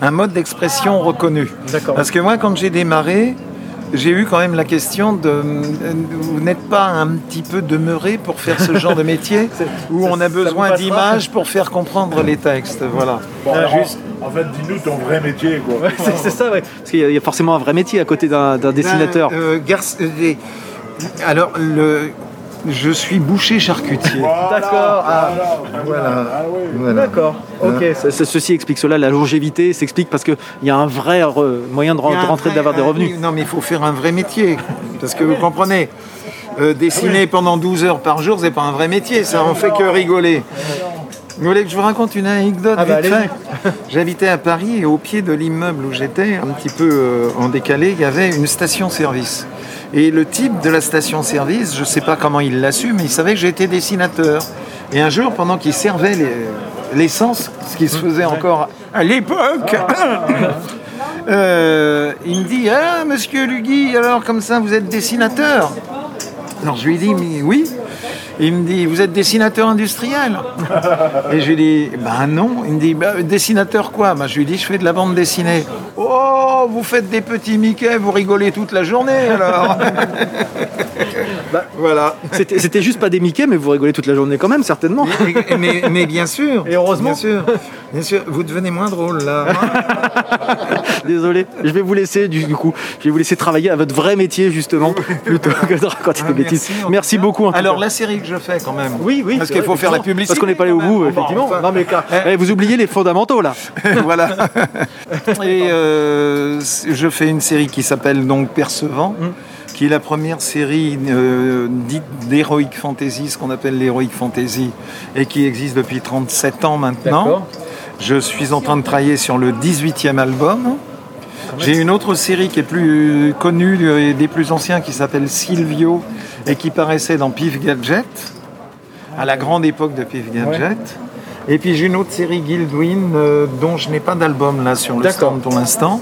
un mode d'expression reconnu. Parce que moi, quand j'ai démarré, j'ai eu quand même la question de vous n'êtes pas un petit peu demeuré pour faire ce genre de métier où on a besoin d'images pour faire comprendre les textes. Voilà. Juste... En fait, dis-nous ton vrai métier, quoi. C'est c'est ça, ouais. Parce qu'il y, a- il y a forcément un vrai métier à côté d'un d'un dessinateur. Ben, euh, garce- euh, Alors, le... je suis boucher charcutier. D'accord. Ah, Voilà. Ah oui. Voilà. D'accord. Ok. Ce- ce- ceci explique cela. La longévité s'explique parce qu'il y a un vrai re- moyen de, rentrer, d'avoir des euh, revenus. Non, mais il faut faire un vrai métier. Parce que vous comprenez, euh, dessiner pendant 12 heures par jour, c'est pas un vrai métier, ça, on fait que rigoler. Vous voulez que je vous raconte une anecdote Ah bah, J'habitais à Paris et au pied de l'immeuble où j'étais, un petit peu euh, en décalé, il y avait une station-service. Et le type de la station-service, je ne sais pas comment il l'a su, mais il savait que j'étais dessinateur. Et un jour, pendant qu'il servait les- l'essence, ce qui se faisait encore à l'époque, euh, il me dit Ah, monsieur Lugui, alors comme ça, vous êtes dessinateur? Alors je lui dis Mais oui. Il me dit, vous êtes dessinateur industriel Et je lui dis, ben non. Il me dit, Bah, dessinateur quoi? Ben, Je lui dis, je fais de la bande dessinée. Oh, vous faites des petits Mickey, vous rigolez toute la journée alors Voilà. C'était juste pas des Mickey, mais vous rigolez toute la journée quand même, certainement. Mais, mais bien sûr. Et heureusement. Bien sûr. Bien sûr. Vous devenez moins drôle là. Désolé, je vais vous laisser du, du coup, je vais vous laisser travailler à votre vrai métier justement, plutôt que de raconter Ah, des bêtises. merci, beaucoup. Alors la série que je fais quand même. oui, oui, Parce qu'il faut faire la publicité. Parce qu'on n'est pas allé au bout, effectivement. Enfin. Non, mais car- eh, vous oubliez les fondamentaux là. voilà. Et euh, je fais une série qui s'appelle donc Percevant, qui est la première série euh, dite d'Heroic Fantasy, ce qu'on appelle l'Heroic Fantasy, et qui existe depuis 37 ans maintenant. Je suis en train de travailler sur le 18e album. J'ai une autre série qui est plus connue et des plus anciens qui s'appelle Silvio et qui paraissait dans Pif Gadget, à la grande époque de Pif Gadget. Et puis j'ai une autre série Guildwin euh, dont je n'ai pas d'album là sur le stand pour l'instant,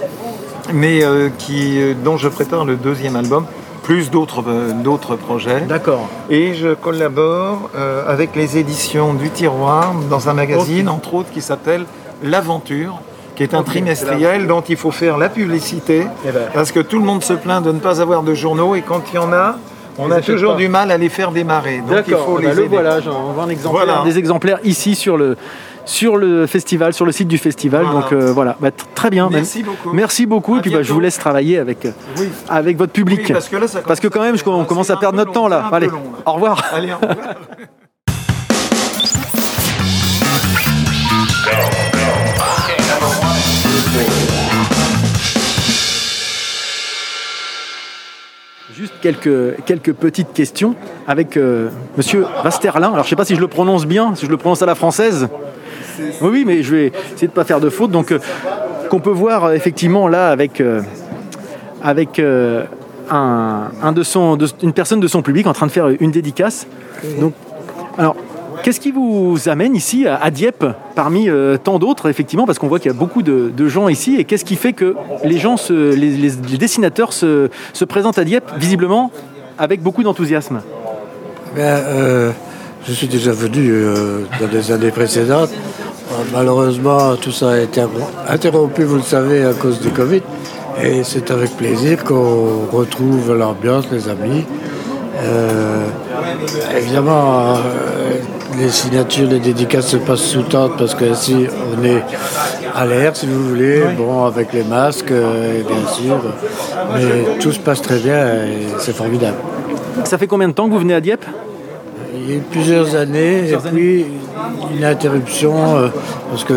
mais euh, qui, euh, dont je prépare le deuxième album, plus d'autres euh, d'autres projets. D'accord. Et je collabore avec les éditions du Tiroir dans un magazine, entre autres, qui s'appelle L'Aventure, qui est un trimestriel dont il faut faire la publicité, Eh ben. parce que tout le monde se plaint de ne pas avoir de journaux, et quand il y en a, on a toujours pas. du mal à les faire démarrer. Donc il D'accord. faut Bah, les le voilà, j'en vois un exemplaire, Voilà. des exemplaires ici sur le sur le festival, sur le site du festival. Voilà. Donc euh, voilà, Bah, très bien. Merci Même- beaucoup. Merci beaucoup. À et puis bah, je vous laisse travailler avec euh, Oui. avec votre public. Oui, parce que là, ça Parce que quand même, on commence à perdre notre long, temps là. Allez, long, là. au revoir. Allez, au revoir. Juste quelques, quelques petites questions avec euh, Monsieur Vasterlin. Alors je ne sais pas si je le prononce bien, si je le prononce à la française. Oui, mais je vais essayer de ne pas faire de faute. Donc, euh, qu'on peut voir euh, effectivement là avec, euh, avec un, une personne de son public en train de faire une dédicace. Donc, alors, qu'est-ce qui vous amène ici à, Dieppe parmi euh, tant d'autres, effectivement, parce qu'on voit qu'il y a beaucoup de, gens ici, et qu'est-ce qui fait que les gens, les, dessinateurs se, se présentent à Dieppe, visiblement, avec beaucoup d'enthousiasme? Ben, euh, je suis déjà venu euh, dans les années précédentes. Malheureusement, tout ça a été interrompu, vous le savez, à cause du Covid. Et c'est avec plaisir qu'on retrouve l'ambiance, les amis. Évidemment, les signatures, les dédicaces se passent sous tente parce que si on est à l'air, si vous voulez, bon, avec les masques, euh, bien sûr. Mais tout se passe très bien et c'est formidable. Ça fait combien de temps que vous venez à Dieppe? Il y a eu plusieurs années, et puis une interruption, euh, parce que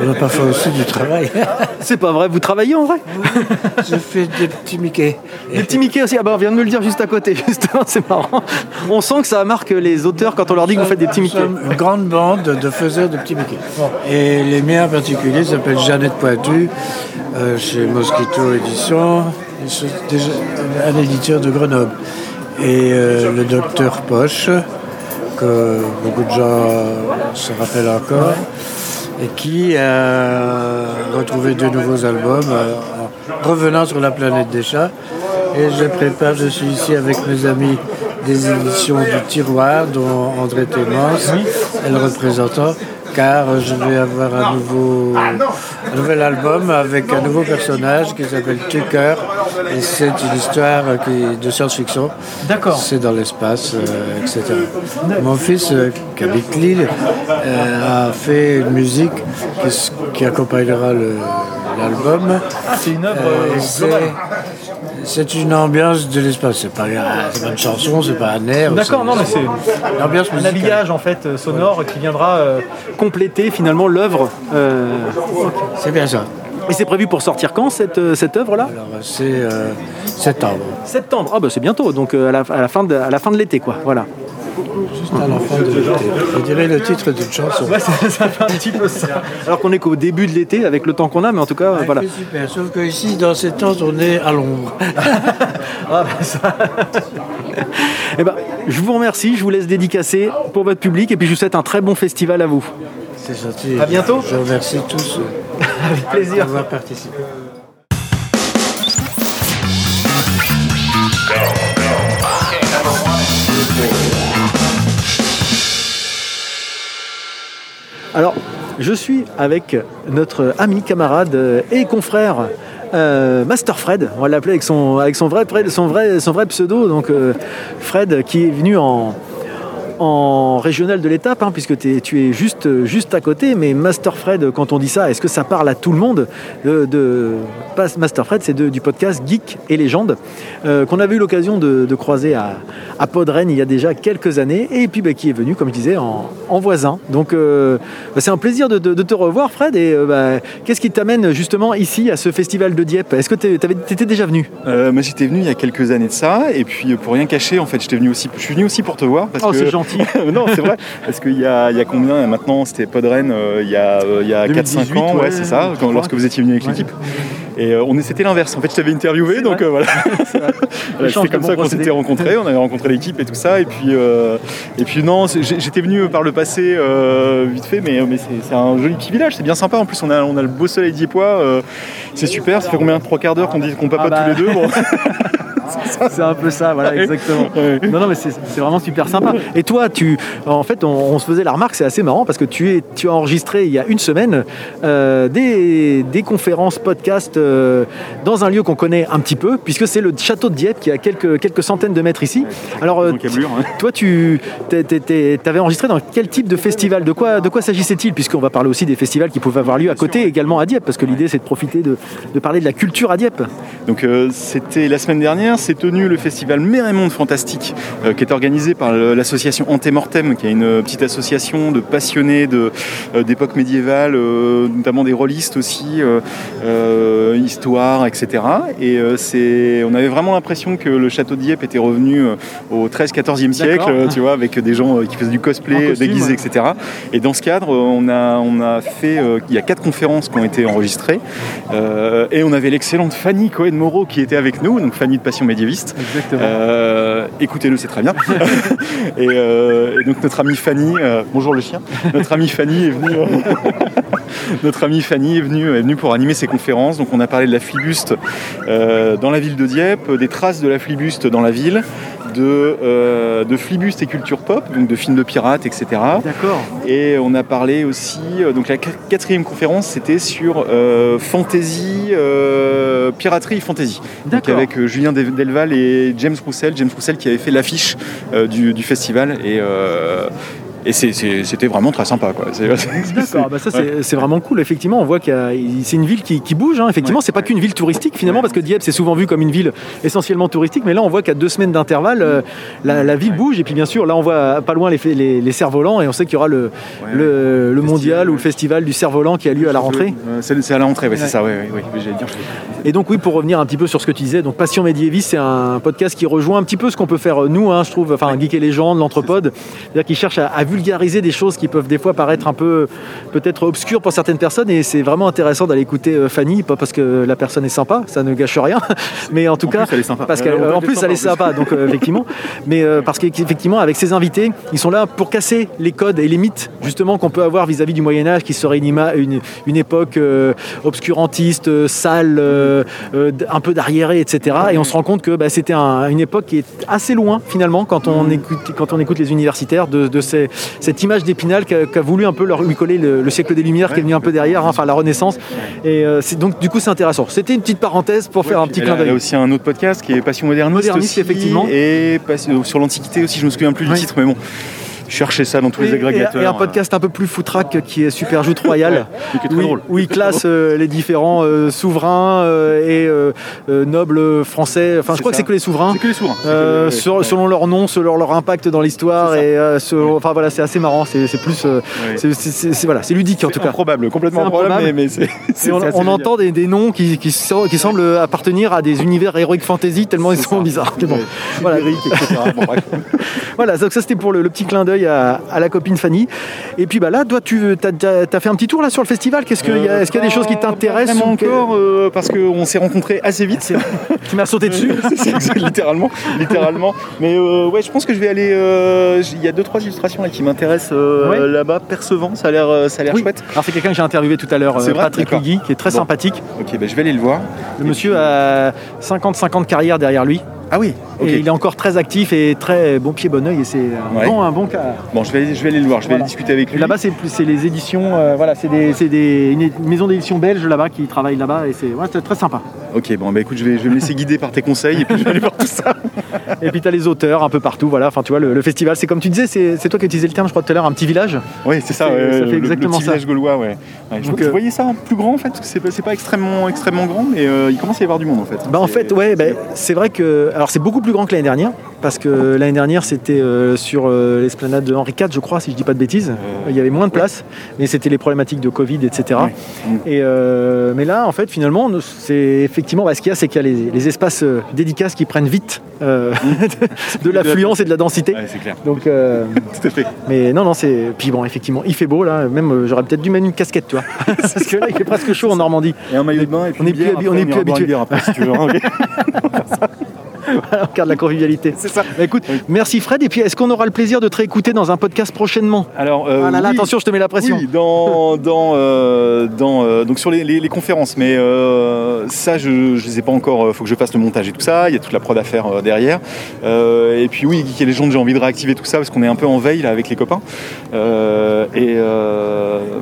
on n'a pas fait aussi du travail. C'est pas vrai, vous travaillez en vrai J'ai fait des petits Mickey. Des petits Mickey aussi, ah bah on vient de me le dire juste à côté, justement, c'est marrant. On sent que ça marque les auteurs quand on leur dit que vous faites des petits Mickey. Une grande bande de faiseurs de petits Mickey. Et les miens en particulier s'appellent Jeannette Pointu, euh, chez Mosquito Édition, un éditeur de Grenoble. Et euh, le docteur Poche, que beaucoup de gens se rappellent encore, et qui a retrouvé de nouveaux albums euh, en revenant sur la planète des chats. Et je prépare, je suis ici avec mes amis des éditions du Tiroir, dont André Thémence est le représentant, car je vais avoir un, nouveau, un nouvel album avec un nouveau personnage qui s'appelle Tucker. Et c'est une histoire qui- de science-fiction. D'accord. C'est dans l'espace, euh, etc. Mon fils, euh, qui habite Lille, euh, a fait une musique qui, accompagnera l'album. Ah, c'est une œuvre Euh, c'est- une ambiance de l'espace. C'est pas, c'est pas une chanson, c'est pas un air. D'accord, non, mais c'est un habillage en fait sonore qui viendra euh, compléter finalement l'œuvre. euh, C'est bien ça. Et c'est prévu pour sortir quand cette, euh, cette œuvre-là? Alors, c'est euh, septembre. Septembre. Ah bah c'est bientôt, donc à, la, à la fin de, à la fin de l'été quoi. Voilà. Juste à la fin de l'été. Je dirais le titre d'une chanson. Ouais, ça, ça fait un petit peu ça. Alors qu'on est qu'au début de l'été avec le temps qu'on a, mais en tout cas, Ouais, voilà. c'est super. Sauf que ici, dans ces temps, on est à l'ombre. Ah, bah, ça- Eh ben, je vous remercie, je vous laisse dédicacer pour votre public et puis je vous souhaite un très bon festival à vous. C'est gentil. À bientôt. Je remercie tous Avec plaisir. d'avoir participé. Alors, je suis avec notre ami, camarade euh, et confrère euh, Master Fred. On va l'appeler avec son, vrai, pseudo. Donc, euh, Fred qui est venu en, régional de l'étape, hein, puisque tu es juste, à côté. Mais Master Fred, quand on dit ça, est-ce que ça parle à tout le monde de, de- Master Fred, c'est du podcast Geek et Légende, euh, qu'on avait eu l'occasion de, de croiser à, à Podren il y a déjà quelques années, et puis bah, qui est venu, comme je disais, en, en voisin. Donc euh, bah, c'est un plaisir de, de- de te revoir, Fred. Et euh, bah, qu'est-ce qui t'amène justement ici à ce festival de Dieppe? Est-ce que tu étais déjà venu? Moi j'étais venu il y a quelques années de ça et puis pour rien cacher en fait j'étais venu aussi je suis venu aussi pour te voir parce Oh, que c'est gentil. non c'est vrai parce qu'il y a, y a combien maintenant c'était Podren il y a, il y a 4-5 ans 2018, ouais, ouais, c'est ça quand- lorsque vous étiez venu avec Ouais. l'équipe et euh, on est- c'était l'inverse. En fait je t'avais interviewé donc euh, voilà. C'était comme ça qu'on s'était rencontrés. On avait rencontré l'équipe et tout ça. Et puis euh, et puis non j'étais venu par le passé vite fait mais, mais c'est un joli petit village. C'est bien sympa. En plus on a, on a le beau soleil diepois euh, c'est super. Ça fait combien? Trois quarts d'heure qu'on dit qu'on papote Ah bah. tous les deux bon. C'est un peu ça, voilà, exactement. Non, non, mais c'est vraiment super sympa. Et toi, tu, en fait, on, on se faisait la remarque, c'est assez marrant parce que tu, es, tu as enregistré il y a une semaine euh, des, des conférences, podcasts euh, dans un lieu qu'on connaît un petit peu, puisque c'est le château de Dieppe qui est à quelques, quelques centaines de mètres ici. Alors, euh, toi, tu avais enregistré dans quel type de festival? De quoi, de quoi s'agissait-il? Puisqu'on va parler aussi des festivals qui pouvaient avoir lieu à côté également à Dieppe, parce que l'idée c'est de profiter de, de parler de la culture à Dieppe. Donc c'était la semaine dernière, s'est tenu le festival Mer et Monde Fantastique, euh, qui est organisé par l'association Antemortem, qui est une euh, petite association de passionnés de, euh, d'époque médiévale, euh, notamment des rôlistes aussi, histoire, etc. Et c'est, on avait vraiment l'impression que le château de Dieppe était revenu au 13-14e siècle, tu vois, avec des gens qui faisaient du cosplay, costume, déguisés, ouais. etc. Et dans ce cadre, on a, on a fait, il y a quatre conférences qui ont été enregistrées, et on avait l'excellente Fanny Cohen-Moreau qui était avec nous, donc Fanny de Passion Médiéviste. Exactement. Euh, Écoutez-le, c'est très bien. et, euh, et donc notre amie Fanny, euh, bonjour le chien, notre amie Fanny est venue. Notre amie Fanny est venue, est venue pour animer ces conférences. Donc on a parlé de la flibuste dans la ville de Dieppe, des traces de la flibuste dans la ville, de, euh, de flibuste et culture pop, donc de films de pirates, etc. D'accord. Et on a parlé aussi, euh, donc la qu- quatrième conférence, c'était sur euh, fantasy, euh, piraterie et fantasy. Donc D'accord. avec Julien Del- Delval et James Roussel, James Roussel qui avait fait l'affiche du, du festival et, et c'était vraiment très sympa. D'accord, bah ça Ouais. c'est vraiment cool. Effectivement, on voit que c'est une ville qui, qui bouge. hein. Effectivement, c'est pas qu'une ville touristique finalement, parce que Dieppe c'est souvent vu comme une ville essentiellement touristique, mais là on voit qu'à deux semaines d'intervalle, euh, la, la ville bouge. Et puis bien sûr, là on voit pas loin les, les, les cerfs-volants et on sait qu'il y aura le, le, le mondial ou le festival du cerf-volant qui a lieu à la rentrée. C'est à la rentrée, ouais, c'est Ouais. ça, ouais, ouais, ouais, j'allais dire. Et donc oui, pour revenir un petit peu sur ce que tu disais, donc Passion médiéviste, c'est un podcast qui rejoint un petit peu ce qu'on peut faire euh, nous, hein, je trouve, enfin Geek et Légende, l'Anthropode, c'est-à-dire qu'il cherche à, à vulgariser des choses qui peuvent des fois paraître un peu peut-être obscures pour certaines personnes, et c'est vraiment intéressant d'aller écouter euh, Fanny, pas parce que la personne est sympa, ça ne gâche rien, mais en tout En cas, plus, elle est sympa. parce Euh, va en plus elle est sympa, donc euh, effectivement, mais euh, parce qu'effectivement avec ses invités, ils sont là pour casser les codes et les mythes justement qu'on peut avoir vis-à-vis du Moyen Âge, qui serait une, ima- une, une époque euh, obscurantiste, euh, sale, euh, euh, un peu d'arriéré, etc. Et on se rend compte que bah, c'était un- une époque qui est assez loin finalement quand on écoute, quand on écoute les universitaires de, de ces- cette image d'Épinal qu'a qu'a voulu un peu leur lui coller le, le siècle des Lumières qui est venu un peu derrière, hein, enfin la Renaissance. Et euh, donc du coup c'est intéressant. C'était une petite parenthèse pour faire un petit clin a, elle a d'œil. aussi un autre podcast qui est Passion moderniste, Moderniste, aussi, effectivement. et pas- euh, sur l'Antiquité aussi, je me souviens plus du titre, mais bon. Chercher ça dans tous les Et- agrégateurs. Et, un podcast un peu plus foutraque qui est Super Joute Royal, Et qui est très où, il- drôle. où il classe euh, les différents euh, souverains euh, et euh, euh, nobles français. Enfin, je crois que c'est que les souverains. C'est que les souverains. Euh, sur- ouais. selon leur nom, selon leur impact dans l'histoire et euh, selon- enfin voilà, c'est assez marrant. C'est plus, euh, Ouais. c'est- voilà, c'est ludique en tout cas. improbable, complètement improbable, mais, on, entend des, des noms qui, qui, so- qui semblent appartenir à des univers heroic fantasy tellement ils sont bizarres. Bon, Ouais. voilà. Etc. Bon, bref. Voilà, donc ça c'était pour le, le petit clin d'œil à, à la copine Fanny. Et puis bah là, toi, tu as, fait un petit tour là sur le festival. Qu'est-ce qu'il y a, est-ce qu'il y a des choses qui Euh, t'intéressent ou encore, euh, parce qu'on s'est rencontrés assez vite. Tu m'as sauté dessus. Exact, littéralement, littéralement. Mais euh, ouais, je pense que je vais aller. euh, Il y a deux trois illustrations là qui m'intéressent euh, Ouais. là-bas. Percevant, ça a l'air, euh, ça a l'air Oui. chouette. Alors c'est quelqu'un que j'ai interviewé tout à l'heure, euh, Patrick. Lugui, qui est très Bon. sympathique. Ok, bah, je vais aller le voir. Le monsieur a 50-50 carrières derrière lui. Ah oui. Ok. Et il est encore très actif et très bon pied, bon oeil. Et c'est un, Ouais. bon, un bon cas. Bon, je vais, aller- je vais aller le voir. Je vais Voilà. aller discuter avec lui. là-bas, c'est c'est les éditions. euh, voilà, c'est des, c'est des- une, maison d'édition belge là-bas qui travaille là-bas et c'est ouais, c'est très sympa. Ok, bon, bah écoute, je vais, je vais me laisser guider par tes conseils et puis je vais aller voir tout ça. Et puis tu as les auteurs un peu partout. Voilà, enfin tu vois, le, le festival, c'est comme tu disais, c'est c'est toi qui utilisais le terme, je crois tout à l'heure, un petit village. Oui, c'est ça. C'est- ouais, ça fait le- le, exactement petit ça. village gaulois, ouais. Ouais, je, Donc, euh, voyais ça en plus grand en fait, parce que c'est pas, c'est pas extrêmement, extrêmement grand, mais euh, il commence à y avoir du monde en fait. Bah en fait, ouais, bah, c'est vrai que. Alors c'est beaucoup plus grand que l'année dernière, parce que l'année dernière c'était euh, sur euh, l'esplanade de Henri IV, je crois, si je dis pas de bêtises. Il y avait moins de place, mais c'était les problématiques de Covid, etc. Ouais. Mm. Et, euh, mais là, en fait, finalement, c'est effectivement, bah, ce qu'il y a, c'est qu'il y a les, les espaces dédicaces qui prennent vite de l'affluence et de la densité. Ouais, c'est clair. Donc, Tout à fait. mais non, non, c'est. Puis bon, effectivement, il fait beau là. Même, j'aurais peut-être dû mettre une casquette, tu vois, parce que là, il fait presque chaud en Normandie. Et un maillot de bain et puis On une est plus habi- on est plus habitué. bière après, si tu veux. Voilà, on garde la convivialité. C'est ça. Bah, écoute, merci Fred. Et puis, est-ce qu'on aura le plaisir de te réécouter dans un podcast prochainement? Alors, euh, Ah là là, oui. attention, je te mets la pression. Oui, dans, dans, euh, dans, euh, donc sur les, les- les conférences, mais euh, ça, je ne sais pas encore, il faut que je fasse le montage et tout ça, il y a toute la prod à faire derrière. Et puis oui, Geek et Légende, j'ai envie de réactiver tout ça parce qu'on est un peu en veille là avec les copains. Et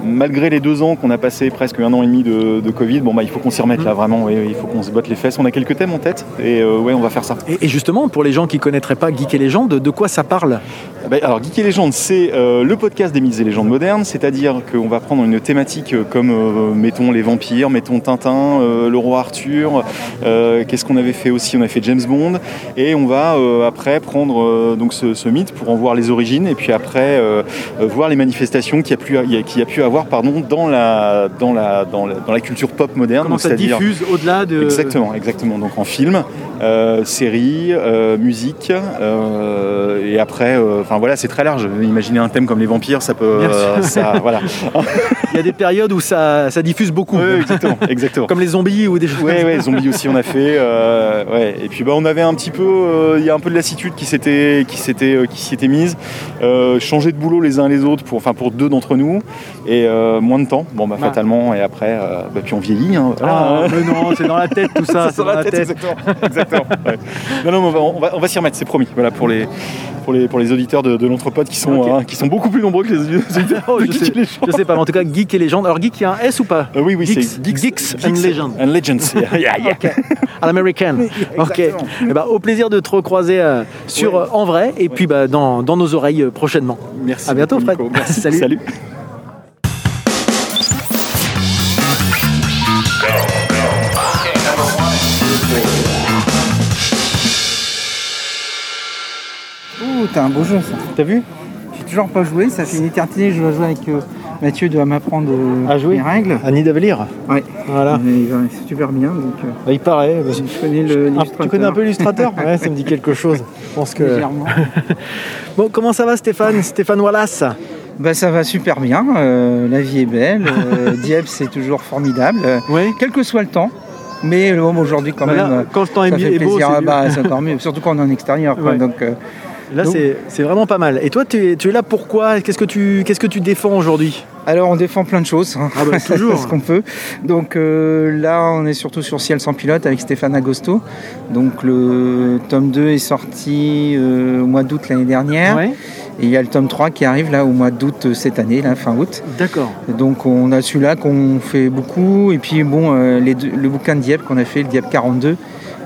malgré les deux ans qu'on a passé, presque un an et demi de, de Covid, bon bah il faut qu'on s'y remette là vraiment, ouais, il faut qu'on se botte les fesses. On a quelques thèmes en tête et ouais, on va faire ça. Et, et justement, pour les gens qui connaîtraient pas Geek et Légende, de quoi ça parle Ah ben, alors, Geek et Légende, c'est euh, le podcast des mythes et légendes modernes, c'est-à-dire qu'on va prendre une thématique euh, comme, euh, mettons, les vampires, mettons Tintin, euh, le roi Arthur, euh, qu'est-ce qu'on avait fait aussi? On a fait James Bond, et on va euh, après prendre euh, donc ce, ce mythe pour en voir les origines, et puis après voir les manifestations qu'il y a pu, y a- avoir pardon, dans, la, dans, la, dans, la, dans la culture pop moderne. Comment donc ça diffuse au-delà de. Exactement, exactement. Donc en film, euh, série, euh, musique, euh, et après, euh, enfin voilà, c'est très large. Imaginez un thème comme les vampires, ça peut, Bien sûr. ça, voilà. Il y a des périodes où ça, ça diffuse beaucoup. Ouais, exactement, exactement. Comme les zombies ou des choses Ouais, ouais, zombies aussi on a fait. ouais. Et puis bah on avait un petit peu, il y a un peu de lassitude qui s'était, qui s'était, qui s'y était mise. Changer de boulot les uns les autres pour, enfin pour deux d'entre nous et euh, moins de temps. Bon bah Ah. fatalement et après, euh, bah, puis on vieillit. Hein, voilà. Ah, mais non, c'est dans la tête tout ça. C'est sur la tête, exactement. exactement, ouais. Non, non, on va, on va, on va s'y remettre, c'est promis. Voilà pour les, pour les, pour les auditeurs de, de l'entrepode qui sont, hein, qui sont beaucoup plus nombreux que les auditeurs Oh, je, Geek sais, je sais pas, mais en tout cas, Geek et Légende. Alors, Geek, il y a un S ou pas? Euh, oui, oui, Geeks, c'est Geeks and Legends. And Legends, yeah, yeah, yeah. À l'américaine. Ok. Eh ben, au plaisir de te recroiser euh, sur Ouais. euh, en vrai et puis bah, dans, dans nos oreilles prochainement. Merci. À bientôt, Fred. Merci. Salut. Salut. T'as un beau jeu ça. T'as vu? J'ai toujours pas joué, ça fait une éternité que je dois jouer avec euh, Mathieu, doit m'apprendre euh, À jouer les règles. Annie d'Avelir. Ouais. Voilà. Mais il va- super bien. Donc, euh, Bah, il paraît. bah, je connais le- Ah, tu connais un peu l'illustrateur Ouais, ça me dit quelque chose. Je pense que. Légèrement. Bon, comment ça va, Stéphane? Stéphane Wallace? Bah, ça va super bien, euh, la vie est belle, Dieppe c'est toujours formidable, Oui. quel que soit le temps. Mais aujourd'hui quand Bah là, même, quand le temps est ça fait est beau, plaisir. c'est Ah mieux. bah, encore mieux, surtout quand on est en extérieur. quoi. Ouais. Donc, euh, Là, c'est vraiment pas mal. Et toi, tu es, tu es là pourquoi? Qu'est-ce que tu qu'est-ce que tu défends aujourd'hui? Alors on défend plein de choses, hein. Ah bah, toujours. ce qu'on peut? Donc euh, là on est surtout sur Ciel sans pilote avec Stéphane Agosto. Donc le tome 2 est sorti euh, au mois d'août l'année dernière. Ouais. Et il y a le tome 3 qui arrive là au mois d'août euh, cette année, là, fin août. D'accord. Donc on a celui-là qu'on fait beaucoup. Et puis bon, euh, les deux- le bouquin de Dieppe qu'on a fait, le Dieppe 42,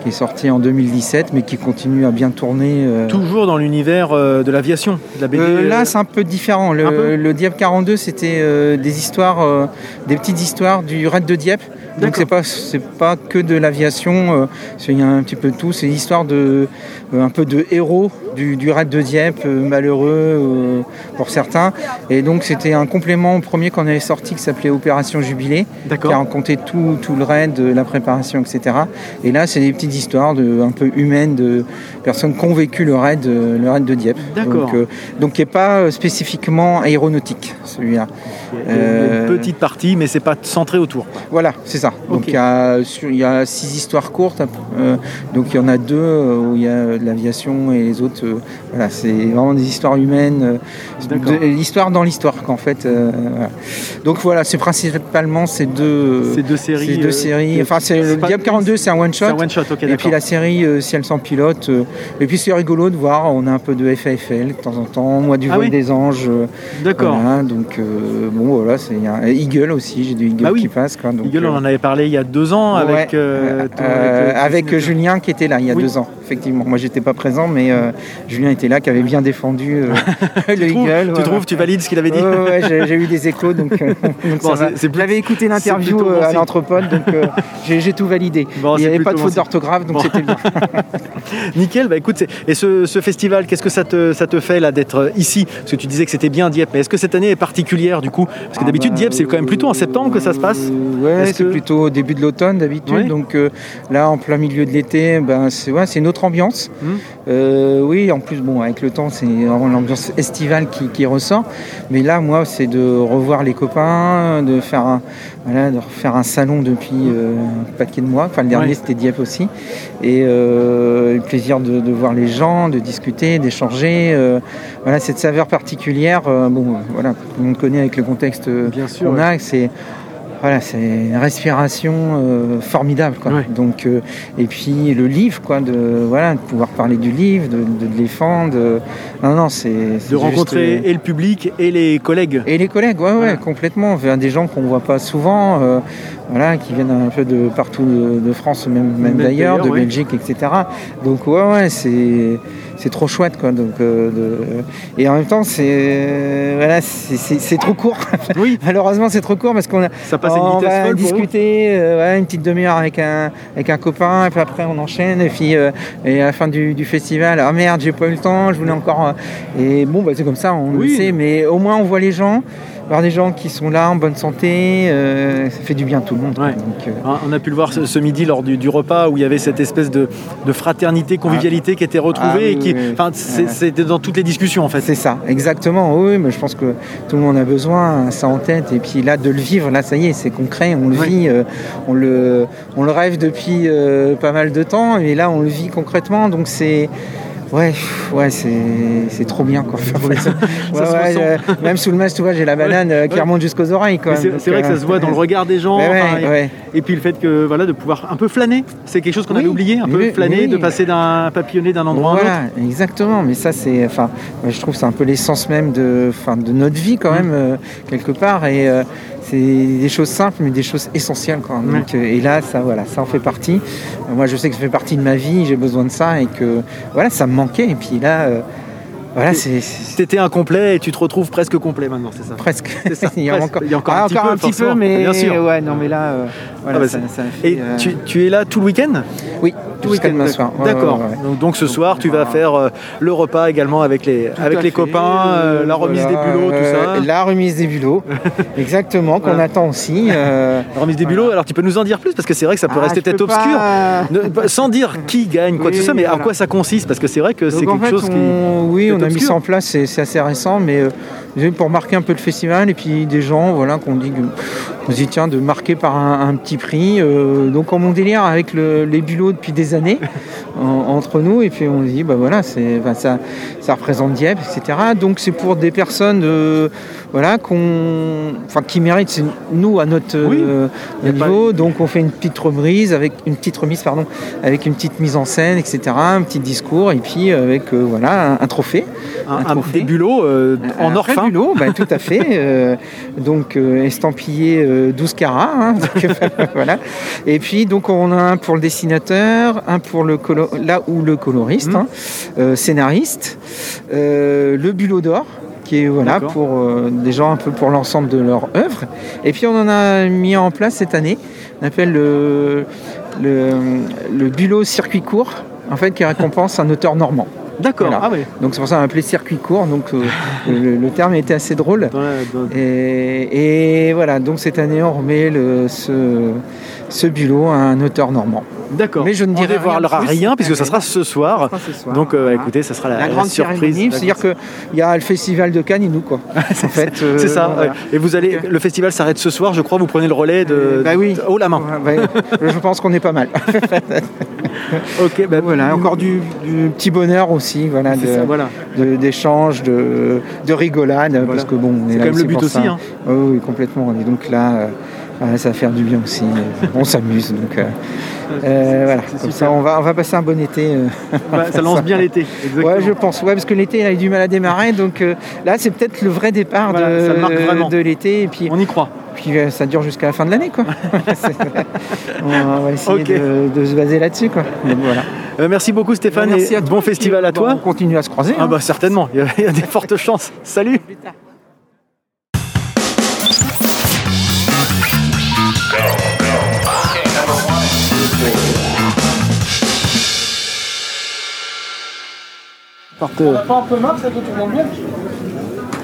qui est sorti en 2017, mais qui continue à bien tourner. euh, Toujours dans l'univers euh, de l'aviation, de la BD. euh, là, c'est un peu différent. Le, peu le Dieppe 42, c'était des histoires, des petites histoires du raid de Dieppe. Donc c'est pas c'est pas que de l'aviation. euh, c'est- Il y a un petit peu de tout. C'est l'histoire de euh, un peu de héros du, du raid de Dieppe, euh, malheureux euh, pour certains. Et donc c'était un complément au premier qu'on avait sorti qui s'appelait Opération Jubilé, qui a raconté tout, tout le raid, la préparation, etc. Et là, c'est des petites histoires de, un peu humaines de personnes qui ont vécu le raid, le raid de Dieppe. Donc, euh, donc qui n'est pas spécifiquement aéronautique, celui-là. Il y a Euh, Une petite partie, mais c'est pas centré autour. Voilà, c'est ça. Donc il y, a, il y a six histoires courtes. euh, donc il y en a deux euh, où il y a de l'aviation et les autres, euh, voilà, c'est vraiment des histoires humaines, euh, de- l'histoire dans l'histoire qu'en fait. euh, voilà. Donc voilà, c'est principalement ces deux, Ces deux séries, ces deux euh, séries. Enfin, c'est le pas- Diable 42, c'est un one shot. Un one Et puis la série euh, Ciel sans pilote. euh, et puis c'est rigolo de voir, on a un peu de FAFL de temps en temps, Moi du Ah vol oui des anges. euh, D'accord. voilà, donc euh, bon voilà, c'est et Eagle aussi, j'ai du Eagle Bah oui. qui passe. Quoi, donc, Eagle, euh, on en avait parlé il y a deux ans avec, Ouais, euh, ton- euh, avec, euh, Julien qui était là il y a Oui. deux ans, effectivement. Moi j'étais pas présent, mais euh, Julien était là, qui avait bien défendu euh, le Tu trouves, Eagle. tu, trouves, tu valides ce qu'il avait dit ouais, j'ai eu des échos, donc, euh, donc Bon, J'avais écouté l'interview euh, à l'anthropode, donc j'ai tout validé. Bon, Il n'y avait pas de faute d'orthographe, donc Bon. c'était bien. Nickel, bah écoute, et ce, ce festival, qu'est-ce que ça te, ça te fait là d'être ici? Parce que tu disais que c'était bien Dieppe, mais est-ce que cette année est particulière du coup? Parce que d'habitude Dieppe c'est quand même plutôt en septembre que ça se passe. Ouais, c'est que- plutôt au début de l'automne d'habitude. Donc là, en plein milieu de l'été, ben, c'est ouais, c'est une autre ambiance. Euh, oui, en plus, bon, avec le temps, c'est l'ambiance estivale qui, qui ressort. Mais là, moi, c'est de revoir les copains, de faire un, voilà, de refaire un salon depuis euh, un paquet de mois. Enfin, le dernier, Ouais. c'était Dieppe aussi. Et euh, le plaisir de, de voir les gens, de discuter, d'échanger. euh, voilà, cette saveur particulière. euh, bon, voilà, tout le monde connaît avec le contexte sûr, qu'on ouais. a. C'est voilà, c'est une respiration euh, formidable. Quoi. Donc, euh, et puis le livre, quoi, de, voilà, de pouvoir parler du livre, de, de le défendre. de- Non, non, c'est. De juste, rencontrer euh, et le public et les collègues. et les collègues, ouais, ouais, complètement. Des gens qu'on voit pas souvent, euh, voilà, qui viennent un peu de partout de, de France, même, même Même d'ailleurs, de ouais. Belgique, etc. Donc ouais, ouais, c'est c'est trop chouette, quoi. Donc euh, de- et en même temps, c'est euh, voilà, c'est- trop court. Oui. Malheureusement, c'est trop court parce qu'on a Ça passe une on vitesse va discuter euh, une petite demi-heure avec un avec un copain, et puis après on enchaîne, et puis euh, et à la fin du, du festival, ah merde, j'ai pas eu le temps, je voulais encore. euh, et bon, bah, c'est comme ça, on Oui. le sait, mais au moins on voit les gens, voir des gens qui sont là en bonne santé, euh, ça fait du bien à tout le monde. quoi. Ouais. Donc, euh, Hein, On a pu le voir ce, ce midi lors du, du repas où il y avait cette espèce de, de fraternité, convivialité qui était retrouvée Ah oui, et qui, oui, c'était dans toutes les discussions en fait. C'est ça, exactement. Oui, mais je pense que tout le monde a besoin, ça en tête. Et puis là, de le vivre, là, ça y est, c'est concret, on le vit, euh, on, le, on le rêve depuis pas mal de temps, et là, on le vit concrètement. Donc c'est. Ouais, ouais, c'est trop bien quoi. Ouais, Ça ouais, euh, même sous le masque, tu vois, j'ai la banane euh, qui remonte jusqu'aux oreilles. C'est vrai que ça euh, se voit dans le regard des gens. Enfin, et, puis le fait que voilà de pouvoir un peu flâner, c'est quelque chose qu'on Oui, avait oublié, un peu flâner, oui. de passer d'un papillonner d'un endroit à un autre. Voilà, exactement. Mais ça, c'est, enfin, je trouve que c'est un peu l'essence même de, de notre vie quand même euh, quelque part. Et c'est des choses simples, mais des choses essentielles. Quoi. Donc, euh, et là, ça, voilà, ça en fait partie. Euh, moi, je sais que ça fait partie de ma vie. J'ai besoin de ça et que, voilà, ça me manquait. Et puis là, euh, voilà, c'est, T'étais incomplet et tu te retrouves presque complet maintenant, c'est ça? Presque. Ça, il y a presque. encore, Il y a encore Ah, un petit peu, un petit peu, forcément. mais Bien sûr. ouais, non, mais là, euh, voilà, Ah bah, ça, ça fait, Et euh, tu, tu es là tout le week-end oui, Tout jusqu'à week-end, d'accord. soir. Ouais, D'accord. ouais, ouais. Donc, donc ce soir, tu vas faire euh, le repas également avec les, avec à les fait, copains, euh, la remise voilà, des bulots, tout ça. La remise des bulots, exactement, qu'on attend aussi. La remise des bulots, alors tu peux nous en dire plus parce que c'est vrai que ça peut Ah, rester peut-être obscur. pas- Ne- pas- sans dire qui gagne, quoi Oui, soit, mais à voilà. quoi ça consiste Parce que c'est vrai que c'est quelque chose qui. oui, on a mis ça en place, c'est assez récent, mais pour marquer un peu le festival et puis des gens, voilà, qu'on dit, on se dit tiens de marquer par un petit prix. euh, donc en mon délire avec le- les bulots depuis des années, en- entre nous et puis on dit bah voilà c'est ça ça représente Dieppe etc donc c'est pour des personnes euh, voilà qu'on enfin qui méritent nous à notre euh, niveau donc on fait une petite remise avec une petite remise pardon avec une petite mise en scène etc un petit discours et puis euh, avec euh, voilà un, un trophée Un, un- des bulots en or fin. bulot, bah, tout à fait. donc estampillé euh, 12 carats. hein, donc, voilà. Et puis donc on a un pour le dessinateur, un pour le colo- là où le coloriste, hein, euh, scénariste, euh, le bulot d'or qui est voilà pour euh, des gens un peu pour l'ensemble de leur œuvre. Et puis on en a mis en place cette année, on appelle le, le, le bulot circuit court, en fait qui récompense un auteur normand. D'accord. Voilà. Ah ouais. Donc c'est pour ça qu'on a appelé circuit court. Donc euh, le, le terme était assez drôle. Et, et voilà, donc cette année on remet le, ce, ce bulot à un auteur normand. D'accord. Mais je ne dirai dévoilera rien puisque ça sera ce soir. Donc euh, écoutez, ça sera la, grande surprise. c'est-à-dire qu'il y a le festival de Cannes et nous quoi. en fait, euh, C'est ça. Et vous allez, le festival s'arrête ce soir, je crois. Vous prenez le relais de. Bah oui. haut la main. Je pense qu'on est pas mal. Ok. bah, voilà, encore du, petit bonheur aussi, voilà, d'échanges, de, de rigolade, parce que bon, on est C'est là quand même le but aussi, hein. Oui, oui, complètement. On est donc là, euh, voilà, ça va faire du bien aussi. on s'amuse, donc euh, voilà. Comme ça, on va, on va passer un bon été. euh. Bah, ça lance bien l'été. Exactement. Ouais, je pense, ouais, parce que l'été, il a eu du mal à démarrer, donc euh, là, c'est peut-être le vrai départ Voilà, de, de l'été, et puis, On y croit. puis euh, ça dure jusqu'à la fin de l'année, quoi. On, va- essayer de, de se baser là-dessus, quoi. Donc, voilà. Euh, merci beaucoup Stéphane Merci et à toi. bon festival à toi. On continue à se croiser. Ah hein. bah certainement, il y a des fortes chances. Salut Parte- pas un peu marre, ça tourne dans le bien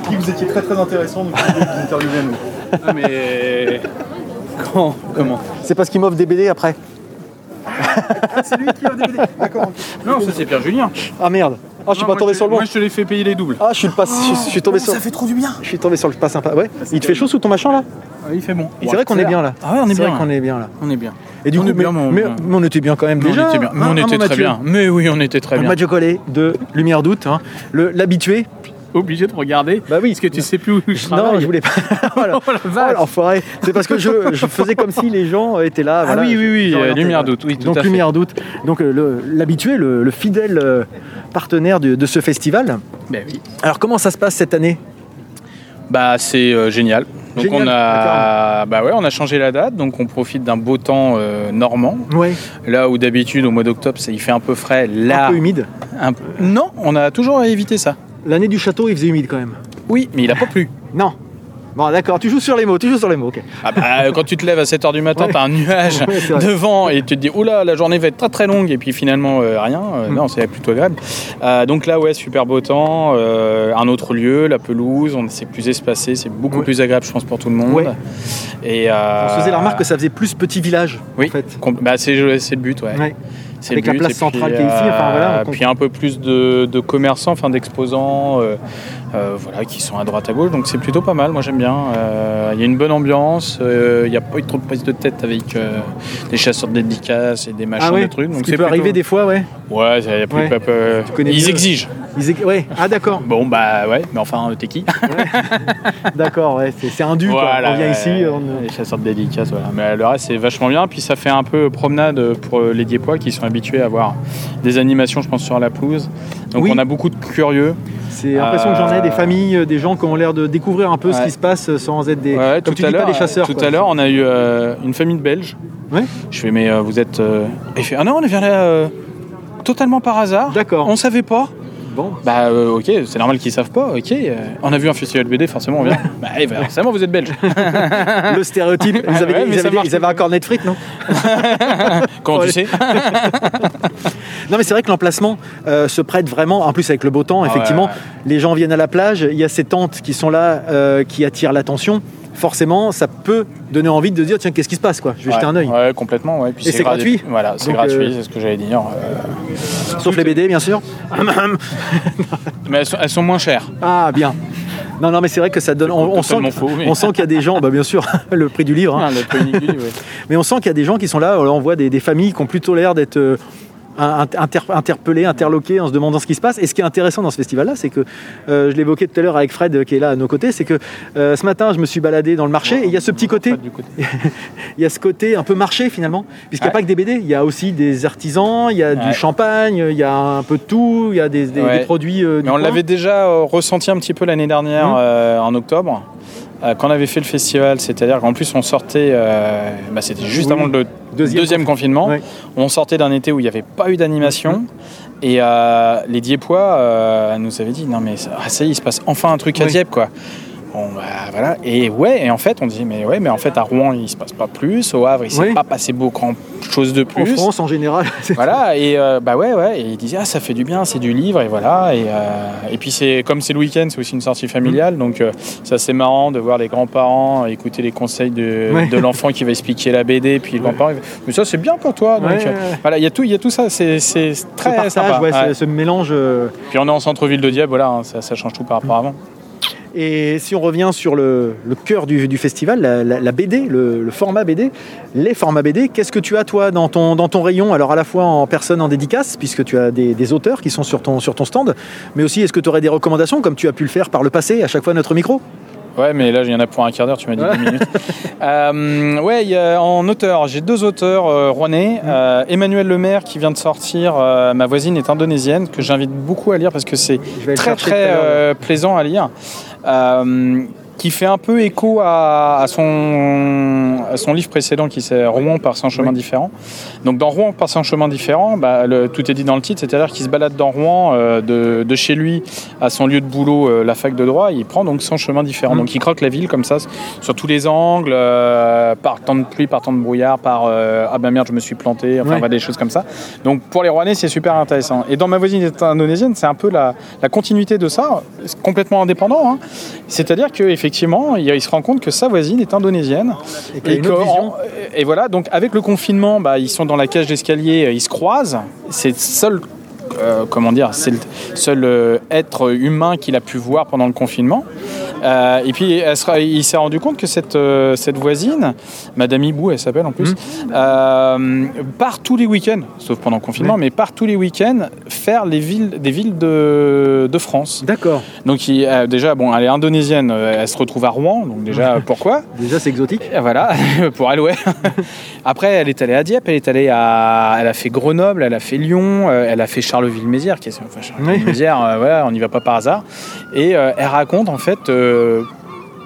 Qui vous étiez très très intéressant, donc vous interviewez à nous. Ah mais... Quand Comment? C'est parce qu'il m'offre des BD après. C'est lui qui a des BD. D'accord. Non, ça c'est Pierre Julien. Ah merde. Ah, je suis pas tombé sur le bon. Moi je te l'ai fait payer les doubles. Ah, je suis, le pas, je, je suis tombé sur. Ça fait trop du bien. Je suis tombé sur le pas sympa. Ouais. Il te fait chaud sous ton machin là? Ah, il fait bon. C'est vrai qu'on est bien là. Ah ouais, on est C'est bien. vrai qu'on est bien là. On est bien. Et du On coup, est bien, mais, mais mais- on- mais on était bien quand même Mais déjà. on était bien. Mais hein, on hein, était très Mathieu bien. Mais oui, on était très Le bien. Mathieu Collet de Lumière Doute, hein. Le- l'habitué. Obligé de regarder. Bah oui. Parce que tu sais plus où je travaille. Non, je voulais pas. voilà. Oh la Oh. C'est parce que je, je faisais comme si les gens étaient là. Ah oui, oui, oui, euh, Lumière voilà. Doute, oui, Donc fait. Lumière Doute. Donc euh, le- l'habitué, le, le fidèle euh, partenaire de, de ce festival. Ben oui. Alors comment ça se passe cette année? Bah c'est euh, génial. Donc Génial, on a, bah ouais, on a changé la date, donc on profite d'un beau temps euh, normand. Ouais. Là où d'habitude au mois d'octobre il fait un peu frais, là Un peu humide. un peu- Non, on a toujours évité ça. L'année du château, il faisait humide quand même. Oui, mais il a pas plu. Non. Bon, d'accord. Tu joues sur les mots. Tu joues sur les mots. Ok. Ah bah, quand tu te lèves à 7h du matin, Ouais. t'as un nuage Ouais, devant et tu te dis oula la journée va être très très longue et puis finalement euh, rien. Euh, Mm. Non, c'est plutôt agréable. Euh, donc là ouais super beau temps, euh, un autre lieu, la pelouse, on c'est plus espacé, c'est beaucoup Ouais. plus agréable je pense pour tout le monde. Et euh, On se faisait la remarque que ça faisait plus petit village. oui, En fait. bah, c'est c'est le but ouais. Avec le la but, place et puis, centrale qui est ici, enfin, voilà, on puis un peu plus de, de commerçants, enfin d'exposants, euh, voilà, qui sont à droite à gauche, donc c'est plutôt pas mal. Moi j'aime bien. Euh, Il y a une bonne ambiance. euh, Il n'y a pas eu trop de prise de tête avec des chasseurs de dédicaces et des machins Ah ouais. de trucs. Ce Donc qui peut plutôt- arriver des fois, ouais. Ouais, y a plus Ouais. Ils mieux. exigent. Ils Ouais. Ah d'accord. Bon bah ouais, mais enfin t'es qui D'accord. Ouais. C'est c'est un dû. Voilà, On vient ici. on- Les chasseurs de dédicaces, voilà. Mais le reste, c'est vachement bien. Puis ça fait un peu promenade pour les Diepois qui sont habitués à voir des animations, je pense, sur la pelouse. Donc Oui. on a beaucoup de curieux. C'est l'impression que j'en ai des Euh, familles, euh, des gens qui ont l'air de découvrir un peu ce qui se passe euh, sans être des. Ouais, comme tout tu à dis pas des chasseurs. Tout quoi. à l'heure, on a eu euh, une famille de Belges. Ouais. Je fais, mais euh, vous êtes. euh, Il fait, ah non, on vient là euh, totalement par hasard. D'accord. On savait pas. Bon. Bah euh, ok, c'est normal qu'ils savent pas. Ok, euh, on a vu un festival BD, forcément on vient. bah eh, forcément vous êtes belge. Le stéréotype. Ils avaient, Ouais, mais ils ça avaient- marche ils avaient un cornet de frites, non Comment Ouais. tu sais Non, mais c'est vrai que l'emplacement euh, se prête vraiment. En plus, avec le beau temps, Ah effectivement, ouais, les gens viennent à la plage. Il y a ces tentes qui sont là, euh, qui attirent l'attention. Forcément, ça peut donner envie de dire tiens, qu'est-ce qui se passe quoi? Je vais jeter un œil. Ouais, complètement. Ouais. Puis Et c'est gratuit Voilà, c'est gratuit, euh, c'est ce que j'allais dire. Euh, Sauf les BD, bien sûr. Mais elles sont, elles sont moins chères. Ah, bien. Non, non, mais c'est vrai que ça donne. On, on sent, Totalement faux, mais- on sent qu'il y a des gens, bah, bien sûr, le prix du livre. hein. Ah, le prix unique du livre, ouais. Mais on sent qu'il y a des gens qui sont là. On voit des, des familles qui ont plutôt l'air d'être euh, inter- interpellés, interloqués en se demandant ce qui se passe. Et ce qui est intéressant dans ce festival-là, c'est que, euh, je l'évoquais tout à l'heure avec Fred euh, qui est là à nos côtés, c'est que euh, ce matin, je me suis baladé dans le marché et il y a ce petit côté, il y a ce côté un peu marché finalement, puisqu'il n'y a pas que des BD, il y a aussi des artisans, il y a du champagne, il y a un peu de tout, il y a des, des- Ouais. des produits. euh, du Mais on l'avait déjà ressenti un petit peu l'année dernière, euh, en octobre, quand on avait fait le festival. C'est-à-dire qu'en plus, on sortait, euh, bah, c'était juste Oui. avant le Deuxième deuxième, confinement. On sortait d'un été où il n'y avait pas eu d'animation. Et euh, les Diepois euh, nous avaient dit non mais ça, ah, ça y est, il se passe enfin un truc à Oui. Dieppe quoi. Bon bah voilà et ouais et en fait on dit mais ouais mais en fait à Rouen il se passe pas plus au Havre il s'est Oui. pas passé beaucoup grand chose de En plus. France en général. Voilà, et euh, bah ouais, ouais, et il disait, ah, ça fait du bien, c'est du livre, et voilà. Et, euh, et puis, c'est comme c'est le week-end, c'est aussi une sortie familiale, donc euh, ça, c'est marrant de voir les grands-parents écouter les conseils de, Ouais. de l'enfant qui va expliquer la BD, puis le grand-parent, mais ça, c'est bien pour toi. Donc, Ouais, euh, voilà, il y, a tout- il y a tout ça, c'est c'est Ce très partage, sympa. ce- ce mélange. euh, Puis, on est en centre-ville de Dieppe, voilà, hein, ça, ça change tout par rapport à avant. Et si on revient sur le, cœur du, festival, la, BD, le, format BD, les formats BD, qu'est-ce que tu as toi dans ton, rayon Alors à la fois en personne en dédicace, puisque tu as des, auteurs qui sont sur ton, stand, mais aussi est-ce que tu aurais des recommandations, comme tu as pu le faire par le passé, à chaque fois notre micro? Ouais, mais là, il y en a pour un quart d'heure, tu m'as dit 10 minutes. Euh, ouais, il y a- en auteur, j'ai deux auteurs euh, rouennais. Euh, Emmanuel Lemaire, qui vient de sortir euh, Ma voisine est indonésienne, que j'invite beaucoup à lire parce que c'est très, très plaisant à lire. Qui fait un peu écho à, à son, à son livre précédent qui c'est Rouen par 100 chemins différents. Donc dans Rouen par 100 chemins différents, bah, le- tout est dit dans le titre, c'est-à-dire qu'il se balade dans Rouen euh, de, de chez lui à son lieu de boulot, euh, la fac de droit, et il prend donc 100 chemins différents. Mm. Donc il croque la ville comme ça, sur tous les angles, euh, par temps de pluie, par temps de brouillard, par ah ben merde je me suis planté, enfin Ouais. des choses comme ça. Donc pour les Rouennais c'est super intéressant. Et dans ma voisine indonésienne c'est un peu la, la continuité de ça, complètement indépendant. hein. C'est-à-dire qu'effectivement il, il se rend compte que sa voisine est indonésienne. Et que- et voilà, donc avec le confinement, bah, ils sont dans la cage d'escalier, ils se croisent. C'est le seul, euh, comment dire, c'est le seul euh, être humain qu'il a pu voir pendant le confinement. Euh, et puis elle sera- il s'est rendu compte que cette, cette voisine, Madame Hibou, elle s'appelle en plus, euh, part tous les week-ends, sauf pendant le confinement, mais part tous les week-ends faire les villes, des villes de, de France. D'accord. Donc il- déjà, bon, elle est indonésienne, elle se retrouve à Rouen, donc déjà pourquoi? Déjà c'est exotique. et Voilà, pour elle, ouais. Après, elle est allée à Dieppe, elle est allée à, elle a fait Grenoble, elle a fait Lyon, elle a fait Charleville-Mézières, qui est, enfin, Charleville-Mézières, euh, voilà, on n'y va pas par hasard. Et euh, elle raconte en fait, euh,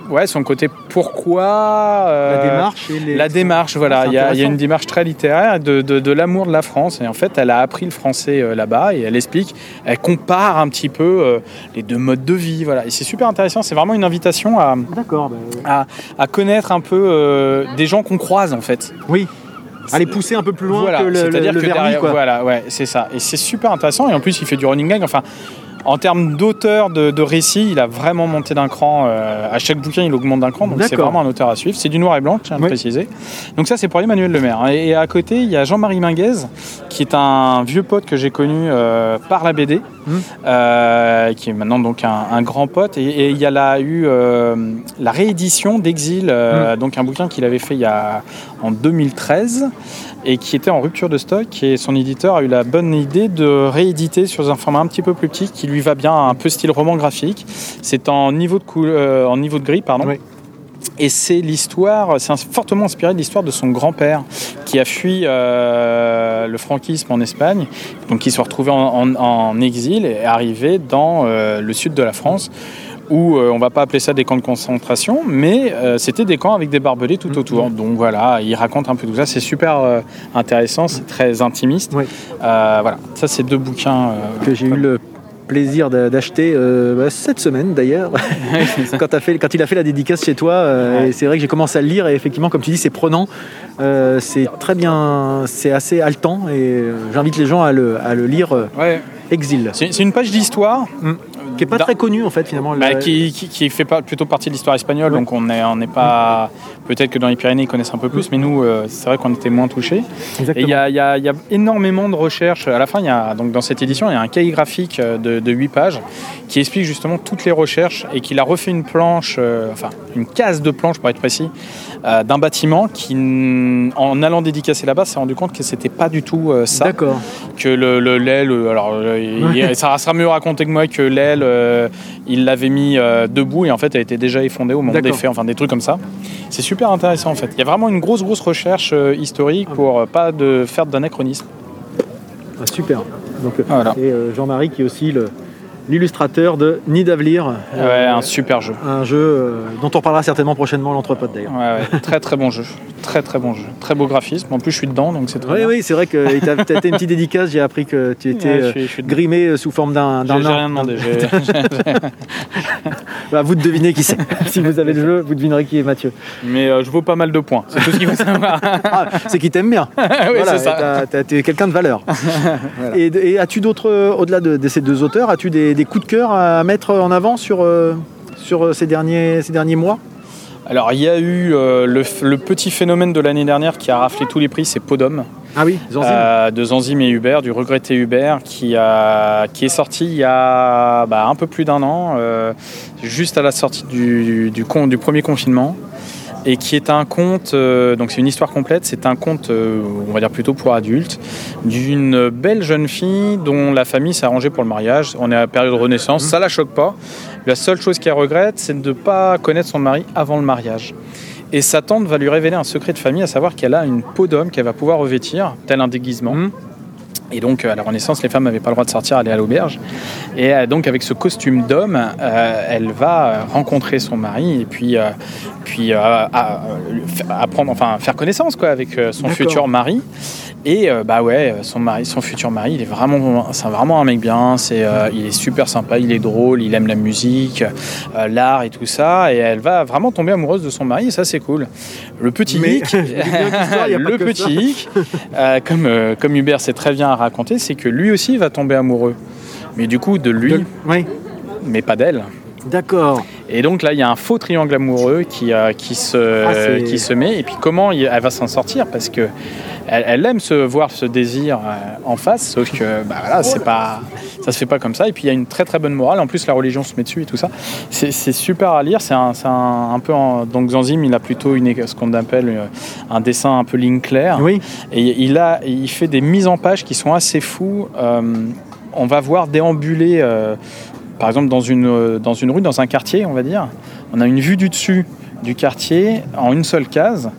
ouais, son côté pourquoi. La démarche et les- La démarche, voilà. C'est Il y, a- il y a intéressant. une démarche très littéraire de, de- de l'amour de la France. Et en fait, elle a appris le français là-bas et elle explique, elle compare un petit peu les deux modes de vie, voilà. Et c'est super intéressant. C'est vraiment une invitation à, bah, à, à connaître un peu des gens qu'on croise en fait. Oui. Aller pousser un peu plus loin Voilà, que le, c'est-à-dire le vernis, derrière, quoi. voilà, ouais, c'est ça. Et c'est super intéressant. Et en plus, il fait du running gag. Enfin, en termes d'auteur de, de récit, il a vraiment monté d'un cran. euh, à chaque bouquin, il augmente d'un cran. Donc c'est vraiment un auteur à suivre. C'est du noir et blanc, je tiens à le préciser. Donc ça, c'est pour Emmanuel Lemaire. Et, et à côté, il y a Jean-Marie Minguez, qui est un vieux pote que j'ai connu euh, par la BD, Mmh. euh, qui est maintenant donc un, un grand pote. Et, et il y a là eu la réédition d'Exil, Mmh. donc un bouquin qu'il avait fait il y a en 2013 et qui était en rupture de stock. Et son éditeur a eu la bonne idée de rééditer sur un format un petit peu plus petit qui lui va bien, un peu style roman graphique. C'est en niveau de, euh, en niveau de gris, pardon. Oui. Et c'est l'histoire, c'est fortement inspiré de l'histoire de son grand-père qui a fui euh, le franquisme en Espagne, donc qui se retrouvait en, en- en exil et est arrivé dans euh, le sud de la France où euh, on va pas appeler ça des camps de concentration, mais euh, c'était des camps avec des barbelés tout autour. Donc voilà, il raconte un peu tout ça. C'est super euh, intéressant, c'est très intimiste. Oui. Voilà, ça c'est deux bouquins que j'ai eu le plaisir d'a- d'acheter bah, cette semaine d'ailleurs quand, il a fait la dédicace chez toi et c'est vrai que j'ai commencé à le lire et effectivement comme tu dis c'est prenant c'est très bien c'est assez haletant et j'invite les gens à le, à le lire Ouais. Exil C'est c'est une page d'histoire. Qui est pas très connu en fait finalement Bah, Le- qui, qui- qui fait pas, plutôt partie de l'histoire espagnole, donc on n'est on n'est pas. Peut-être que dans les Pyrénées ils connaissent un peu plus, mais nous, euh, c'est vrai qu'on était moins touchés. Exactement. Et il y a, y a- y a énormément de recherches. À la fin, y a, donc dans cette édition, il y a un cahier graphique euh, de, de 8 pages qui explique justement toutes les recherches et qu'il a refait une planche, euh, enfin une case de planche pour être précis, euh, d'un bâtiment qui, en allant dédicacer là-bas, s'est rendu compte que c'était pas du tout ça. D'accord. que le, le- l'aile, alors il- Ouais. ça sera mieux raconté que moi que l'aile, euh, il l'avait mis euh, debout et en fait elle était déjà effondrée au moment des faits, enfin des trucs comme ça. C'est super intéressant en fait. Il y a vraiment une grosse grosse recherche euh, historique pour euh, pas de faire d'anachronisme. Ah, super. Donc, euh, Et Jean-Marie qui est aussi le- l'illustrateur de Nid d'Avenir. Ouais, un super jeu. Un jeu euh, dont on parlera certainement prochainement l'entrepôt d'ailleurs. Ouais, ouais, très très bon jeu, très très bon jeu, très beau graphisme. En plus je suis dedans donc c'est très Oui, c'est vrai que tu as été une petite dédicace. J'ai appris que tu étais je euh, suis- je suis- grimé euh, sous forme d'un J'ai rien demandé. Bah, vous devinez qui c'est. si vous avez le jeu, vous devinerez qui est Mathieu. Mais euh, je vaux pas mal de points, c'est tout ce qu'il faut savoir. Ah, c'est qu'il t'aime bien. oui, Voilà, c'est ça. T'es quelqu'un de valeur. Et, et as-tu d'autres, euh, au-delà de, de ces deux auteurs, as-tu des, des coups de cœur à mettre en avant sur, euh, sur euh, ces, derniers, ces derniers mois Alors, il y a eu euh, le, petit phénomène de l'année dernière qui a raflé tous les prix, c'est Podom. Ah oui, Zanzim. Euh, de Zanzim et Hubert, du regretté Hubert, qui, a, qui est sorti il y a bah, un peu plus d'un an, euh, juste à la sortie du, du, con- du premier confinement. Et qui est un conte, euh, donc c'est une histoire complète, c'est un conte, euh, on va dire plutôt pour adultes, d'une belle jeune fille dont la famille s'est arrangée pour le mariage. On est à la période Renaissance, ça la choque pas. La seule chose qu'elle regrette, c'est de ne pas connaître son mari avant le mariage. Et sa tante va lui révéler un secret de famille, à savoir qu'elle a une peau d'homme qu'elle va pouvoir revêtir, tel un déguisement. Et donc, à la Renaissance, les femmes n'avaient pas le droit de sortir, aller à l'auberge. Et euh, donc, avec ce costume d'homme, euh, elle va euh, rencontrer son mari et puis, euh, puis euh, à- apprendre, enfin, faire connaissance quoi, avec euh, son futur mari. Et euh, bah ouais, son mari, son futur mari, il est vraiment, c'est vraiment un mec bien. C'est, euh, il est super sympa, il est drôle, il aime la musique, euh, l'art et tout ça. Et elle va vraiment tomber amoureuse de son mari. Et ça, c'est cool. Le petit hic, le petit hic, euh, comme, euh, comme Hubert sait très bien raconter, c'est que lui aussi va tomber amoureux. Mais du coup, de lui, mais pas d'elle. D'accord. Et donc là, il y a un faux triangle amoureux qui, euh, qui, se, Ah, qui se met. Et puis comment il- elle va s'en sortir? Parce que elle, elle aime se voir ce désir euh, en face, sauf que bah, voilà, c'est pas, ça se fait pas comme ça. Et puis il y a une très très bonne morale. En plus, la religion se met dessus et tout ça. C'est super à lire. C'est un, c'est un, un peu en- donc Zanzim, il a plutôt une, ce qu'on appelle euh, un dessin un peu ligne claire. Oui. Et il a, il fait des mises en page qui sont assez fous. Euh, on va voir déambuler. euh, par exemple, dans une, euh, dans une rue, dans un quartier, on va dire, on a une vue du dessus du quartier en une seule case,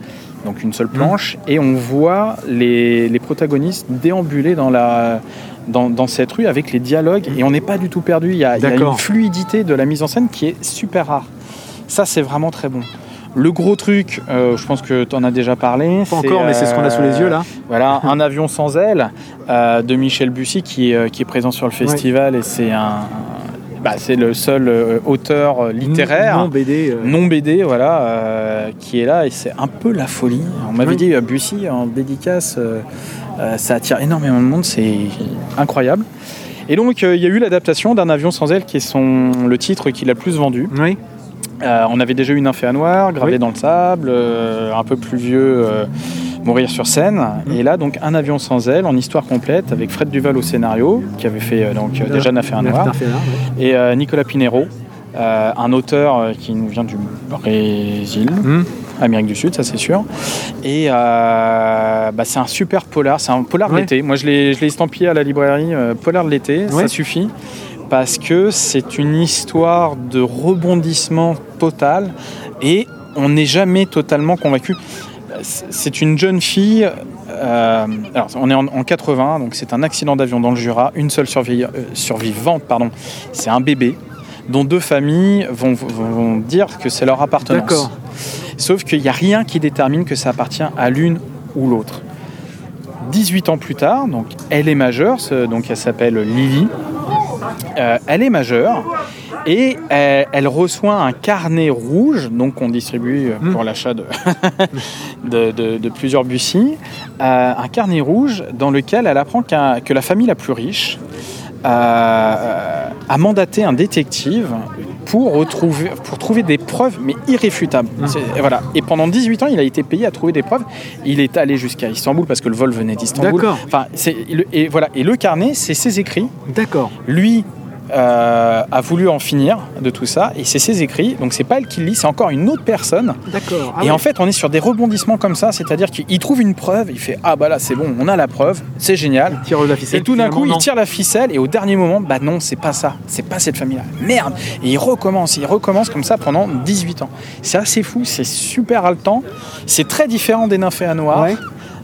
donc une seule planche, et on voit les, les protagonistes déambuler dans, la, dans, dans cette rue avec les dialogues, et on n'est pas du tout perdu. Il y, a, il y a D'accord. une fluidité de la mise en scène qui est super rare. Ça, c'est vraiment très bon. Le gros truc, euh, je pense que tu en as déjà parlé. Pas encore, mais c'est ce qu'on a sous les yeux, là. Voilà, Un avion sans aile euh, de Michel Bussy qui euh, qui est présent sur le festival et c'est un. Bah, c'est le seul euh, auteur euh, littéraire Non BD. euh. non BD, voilà, euh, qui est là et c'est un peu la folie. On m'avait Oui. dit Bussy en dédicace, ça attire énormément de monde, c'est incroyable. Et donc il y a eu l'adaptation d'un avion sans aile qui est son, le titre qu'il a le plus vendu. Oui. On avait déjà eu une infé à noir, gravé Oui. dans le sable, un peu plus vieux, mourir sur scène. Mm. Et là, donc, un avion sans aile en histoire complète avec Fred Duval au scénario, qui avait fait euh, donc, euh, déjà une affaire à noir, Nafé à noir, ouais. et euh, Nicolas Pinero, euh, un auteur euh, qui nous vient du Brésil. Mm. Amérique du Sud, ça c'est sûr. Et euh, bah, c'est un super polar, c'est un polar de l'été. Moi je l'ai je l'ai estampillé à la librairie, euh, polar de l'été, Ouais. ça suffit. Parce que c'est une histoire de rebondissement total et on n'est jamais totalement convaincu. C'est- une jeune fille, euh, alors on est en, en 80, donc c'est un accident d'avion dans le Jura, une seule survi- euh, survivante, pardon, c'est un bébé dont deux familles vont, vont- vont dire que c'est leur appartenance. D'accord. Sauf qu'il n'y a rien qui détermine que ça appartient à l'une ou l'autre. 18 ans plus tard, donc elle est majeure, donc elle s'appelle Lily. Euh, elle est majeure et elle, elle reçoit un carnet rouge, donc qu'on distribue euh, pour l'achat de, de, de- de plusieurs Bussy, euh, un carnet rouge dans lequel elle apprend que la famille la plus riche euh, euh, a mandaté un détective pour, retrouver, pour trouver des preuves, mais irréfutables. C'est- Voilà. Et pendant 18 ans, il a été payé à trouver des preuves. Il est allé jusqu'à Istanbul parce que le vol venait d'Istanbul. D'accord. Enfin, et, voilà. et le carnet, c'est ses écrits. D'accord. Lui euh, a voulu en finir de tout ça, et c'est ses écrits. Donc c'est pas elle qui le lit, c'est encore une autre personne. D'accord. Ah et en fait, on est sur des rebondissements comme ça, c'est-à-dire qu'il trouve une preuve, il fait ah bah là c'est bon, on a la preuve, c'est génial. tire la ficelle. Et tout d'un coup, il tire la ficelle et au dernier moment, bah non, c'est pas ça, c'est pas cette famille-là. Merde Et il recommence, il recommence comme ça pendant 18 ans. C'est assez fou, c'est super haletant, c'est très différent des nymphéas noirs.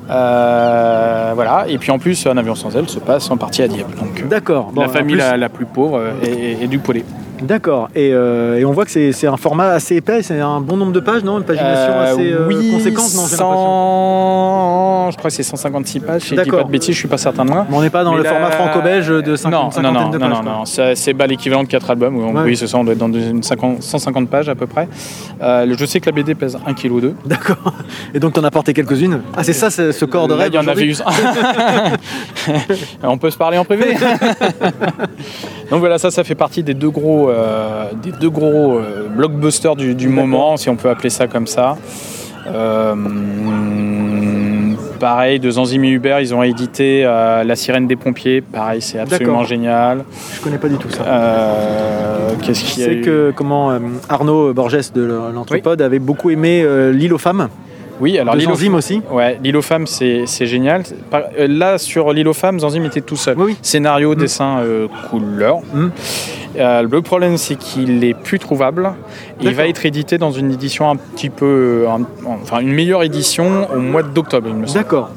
Euh, voilà, et puis en plus, un avion sans aile se passe en partie à Dieppe. Donc, euh, D'accord. Bon, la famille plus- la, la plus pauvre euh, est, est du Polé. D'accord. Et, euh, et on voit que c'est un format assez épais, c'est un bon nombre de pages, non? Une pagination Euh, assez euh, oui, conséquente, non j'ai l'impression. 100... Je crois que c'est 156 pages, si je dis pas de bêtises, je suis pas certain de moi. Mais on n'est pas dans Mais le la- format franco-belge de 50 non, non, non, de non, pages. non, non, c'est bah, l'équivalent de 4 albums. Oui, Ouais. oui, c'est ça, on doit être dans une 50 150 pages à peu près. Je sais que la BD pèse 1,2 kg. D'accord. Et donc, t'en as porté quelques-unes? Ah, c'est ça, ce corps de rêve il y en avait eu. On peut se parler en privé? Donc voilà, ça, ça fait partie des deux gros, euh, des deux gros euh, blockbusters du, du moment, si on peut appeler ça comme ça. Euh, pareil, de Zanzim et Hubert, ils ont édité euh, La sirène des pompiers. Pareil, c'est absolument génial. Je connais pas du tout ça. Euh, Qu'est-ce qu'il y a C'est eu que comment euh, Arnaud Borges de l'Anthropode avait beaucoup aimé L'île aux femmes. Oui, alors l'île aux aussi. Ouais, l'île aux femmes, c'est génial. Euh, Là, sur l'île aux femmes, Zanzim était tout seul. Oui. Scénario, dessin, euh, couleur. Mm. Euh, le problème, c'est qu'il est plus trouvable. Il va être édité dans une édition un petit peu, un- enfin une meilleure édition au mois d'octobre, il me semble. D'accord.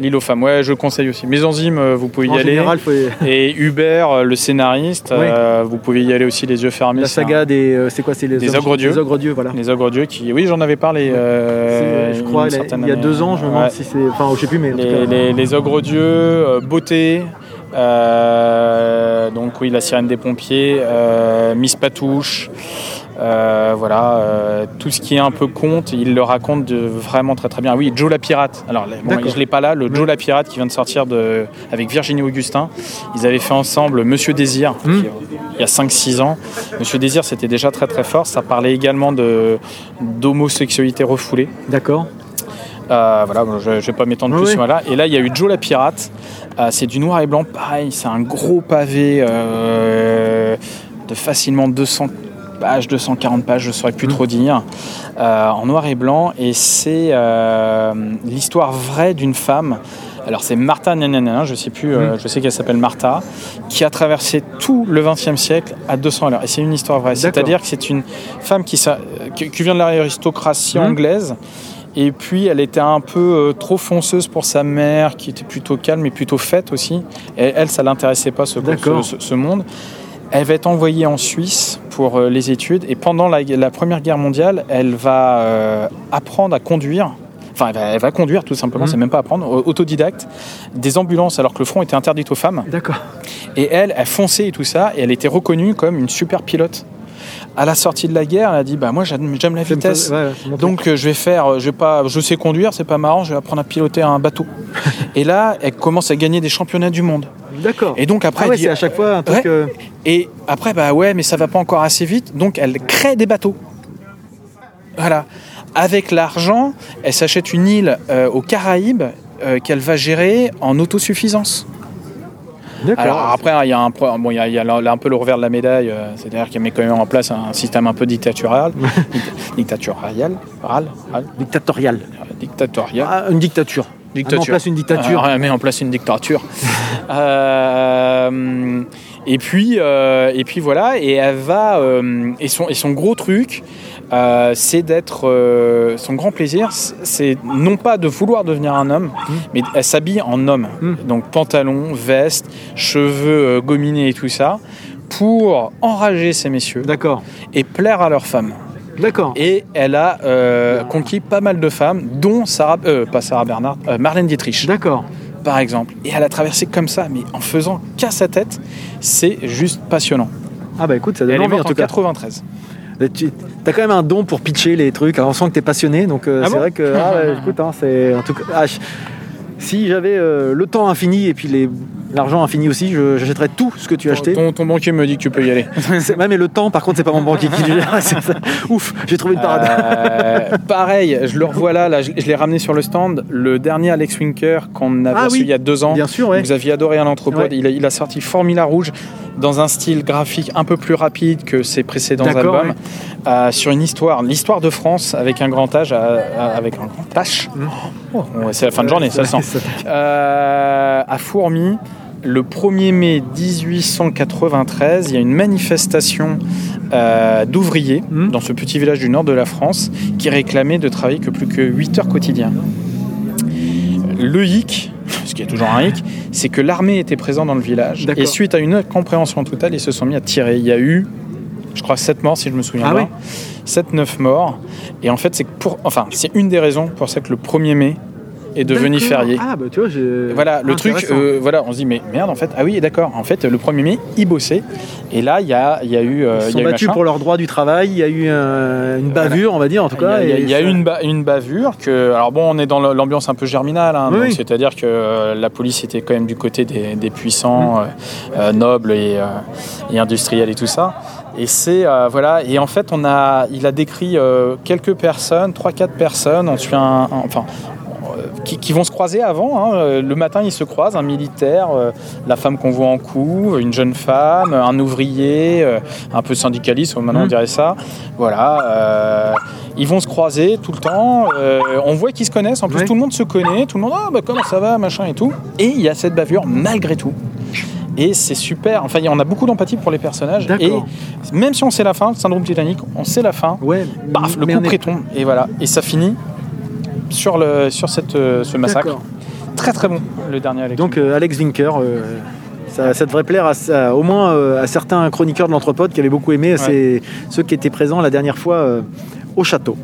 L'île aux femmes, ouais, je le conseille aussi. Mes enzymes, euh, vous pouvez y En aller. général, faut- Et Hubert, euh, le scénariste, Oui. euh, vous pouvez y aller aussi les yeux fermés. La saga des. euh, c'est quoi C'est les ogres dieux. Les ogres dieux, voilà. Les ogres dieux qui, oui, j'en avais parlé. euh, je crois il, y a- y année. deux ans, je me demande Ouais. si c'est. Enfin, je sais plus, mais en tout les, cas. les- les ogres dieux, beauté, donc oui, la sirène des pompiers, Miss Patouche, euh, voilà, euh, tout ce qui est un peu conte, il le raconte de vraiment très très bien. Oui, Joe la pirate. Alors, bon, je l'ai pas là, le Joe la pirate qui vient de sortir de, avec Virginie Augustin. Ils avaient fait ensemble Monsieur Désir. Hmm. qui, il y a 5-6 ans. Monsieur Désir, c'était déjà très très fort. Ça parlait également de d'homosexualité refoulée. D'accord. Euh, voilà, bon, je ne vais pas m'étendre Oui, plus sur là. Et là, il y a eu Joe la pirate. Euh, c'est du noir et blanc, pareil. C'est un gros pavé euh, de facilement 200 pages, 240 pages, je ne saurais Mmh. plus trop dire, euh, en noir et blanc. Et c'est euh, l'histoire vraie d'une femme. Alors c'est Martha nanana, je sais plus, Mmh. euh, je sais qu'elle s'appelle Martha, qui a traversé tout le XXe siècle à 200 à l'heure. Et c'est une histoire vraie. C'est-à-dire que c'est une femme qui, vient de l'aristocratie Mmh. anglaise. Et puis elle était un peu euh, trop fonceuse pour sa mère, qui était plutôt calme et plutôt faite aussi. Et elle, ça l'intéressait pas ce, ce monde. Elle va être envoyée en Suisse pour euh, les études. Et pendant la, la Première Guerre mondiale, elle va euh, apprendre à conduire. Enfin, elle va, elle va conduire tout simplement, Mhm. c'est même pas apprendre, au- autodidacte, des ambulances alors que le front était interdit aux femmes. D'accord. Et elle, elle fonçait et tout ça, et elle était reconnue comme une super pilote. À la sortie de la guerre, elle a dit bah moi j'aime la pas- vitesse, ouais, ouais, donc euh, je vais faire, je vais pas, je sais conduire, c'est pas marrant, je vais apprendre à piloter un bateau. et là, elle commence à gagner des championnats du monde. D'accord. Et donc après, Ah ouais, elle dit- c'est à chaque fois un truc. Ouais. euh, et après, bah ouais, mais ça va pas encore assez vite. Donc elle crée des bateaux. Voilà. Avec l'argent, elle s'achète une île euh, aux Caraïbes euh, qu'elle va gérer en autosuffisance. D'accord. Alors après, il y a un, bon, il y a, il y a là, là un peu le revers de la médaille, euh, c'est-à-dire qu'elle met quand même en place un système un peu dictatorial, Dict- dictatorial, ral, ral, Dictatorial. dictatorial. Ah, une dictature. Dictature. Elle met en place une dictature. Ah, met en place une dictature. Euh, et puis, euh, et puis voilà, et elle va. euh, et, son, et son gros truc, euh, c'est d'être. euh, son grand plaisir, c'est non pas de vouloir devenir un homme, mais elle s'habille en homme. Donc pantalon, veste, cheveux gominés et tout ça, pour enrager ces messieurs D'accord. et plaire à leurs femmes. D'accord. Et elle a euh, conquis pas mal de femmes, dont Sarah, euh, pas Sarah Bernard, euh, Marlène Dietrich, D'accord. par exemple. Et elle a traversé comme ça, mais en faisant qu'à sa tête, c'est juste passionnant. Ah bah écoute, ça Elle donne est envie en morte en tout cas. 93. Mais Tu as quand même un don pour pitcher les trucs. Alors on sent que tu es passionné, donc euh, Ah c'est bon vrai que. Ah ouais, écoute, hein, c'est. En tout cas. ah, je- Si j'avais euh, le temps infini et puis les- l'argent infini aussi, j'achèterais tout ce que tu as acheté. Ton, ton banquier me dit que tu peux y aller. Ouais, mais le temps, par contre, c'est pas mon banquier qui le gère. Ouf, j'ai trouvé une parade. Euh, pareil, je le revois là, là je, je l'ai ramené sur le stand. Le dernier Alex Winker qu'on avait Ah reçu oui, il y a deux ans, bien sûr, ouais. vous aviez adoré à l'anthropode, Ouais. il, a, il a sorti Formula Rouge. Dans un style graphique un peu plus rapide que ses précédents albums, euh, sur une histoire, l'histoire de France avec un grand âge, avec un grand H. Oh, ouais, c'est la fin de journée, ça le sent. Euh, à Fourmi, le 1er mai 1893, il y a une manifestation euh, d'ouvriers dans ce petit village du nord de la France qui réclamait de travailler que plus que 8 heures quotidiennes. Le hic, qui est toujours un hic, c'est que l'armée était présente dans le village et suite à une incompréhension totale, ils se sont mis à tirer. Il y a eu, je crois, 7 morts si je me souviens Ah bien. oui 7-9 morts. Et en fait, c'est que pour, enfin, c'est une des raisons pour ça que le 1er mai est devenu férié. Ah bah tu vois, j'ai... Voilà, le truc, euh, voilà, on se dit, mais merde, en fait, ah oui, d'accord, en fait, le 1er mai, ils bossaient. Et là, il y a, y a eu. euh, Ils il sont y a eu battus machin. pour leur droit du travail, il y a eu euh, une bavure, on va dire en tout Il y cas. a, il y a- et il y a ça- eu une, ba- une bavure que, alors bon, on est dans l'ambiance un peu germinale, hein, Oui, c'est-à-dire que euh, la police était quand même du côté des, des puissants, euh, nobles et, et industriels et tout ça. Et c'est euh, voilà, et en fait, on a, il a décrit euh, quelques personnes, trois quatre personnes. On suit un, un- enfin. Euh, Qui, qui vont se croiser avant. hein. Euh, Le matin, ils se croisent, un militaire, euh, la femme qu'on voit en coup, une jeune femme, un ouvrier, un peu syndicaliste, maintenant on Mhm. dirait ça. Voilà. ils vont se croiser tout le temps. on voit qu'ils se connaissent. En plus, tout le monde se connaît. Tout le monde, ah bah comment ça va, machin et tout. Et il y a cette bavure malgré tout. Et c'est super. Enfin, on a beaucoup d'empathie pour les personnages. Et même si on sait la fin, syndrome Titanic, on sait la fin. Ouais, Paf, le coup est- près tombe. Et voilà. Et ça finit sur, le, sur cette, euh, ce massacre. Très très bon, le dernier Alex. Donc euh, Alex Winker, euh, ça, ça devrait plaire à, à- au moins euh, à certains chroniqueurs de l'Anthropode qui avaient beaucoup aimé, c'est ceux qui étaient présents la dernière fois euh, au château.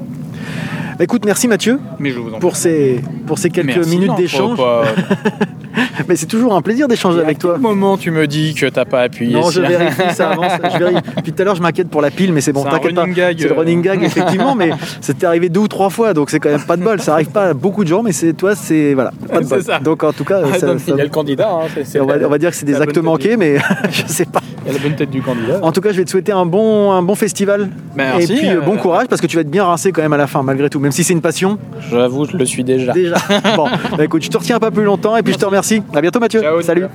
Bah, écoute, merci Mathieu Mais je vous en pour ces, pour ces quelques Merci, minutes non, d'échange. Mais c'est toujours un plaisir d'échanger avec toi. À moment tu me dis que t'as pas appuyé Non, je sur- vérifie, ça avance. Je vérifie. Puis tout à l'heure, je m'inquiète pour la pile, mais c'est bon, t'inquiète pas. running gag, C'est le euh. running gag, effectivement, mais c'était arrivé deux ou trois fois, donc c'est quand même pas de bol. Ça arrive pas à beaucoup de gens, mais c'est toi, c'est voilà, pas de bol. ça. Donc en tout cas, Ah, ça- non, ça- il y a le candidat. hein, on, va, on va dire que c'est des actes manqués, mais je sais pas. Il y a la bonne tête du candidat. En tout cas, je vais te souhaiter un bon, un bon festival. Merci, et puis euh, euh, bon courage, parce que tu vas être bien rincé quand même à la fin, malgré tout, même si c'est une passion. J'avoue, je le suis déjà. Déjà. bon, bah, écoute, je te retiens pas plus longtemps, et puis je te remercie. À bientôt, Mathieu. Salut.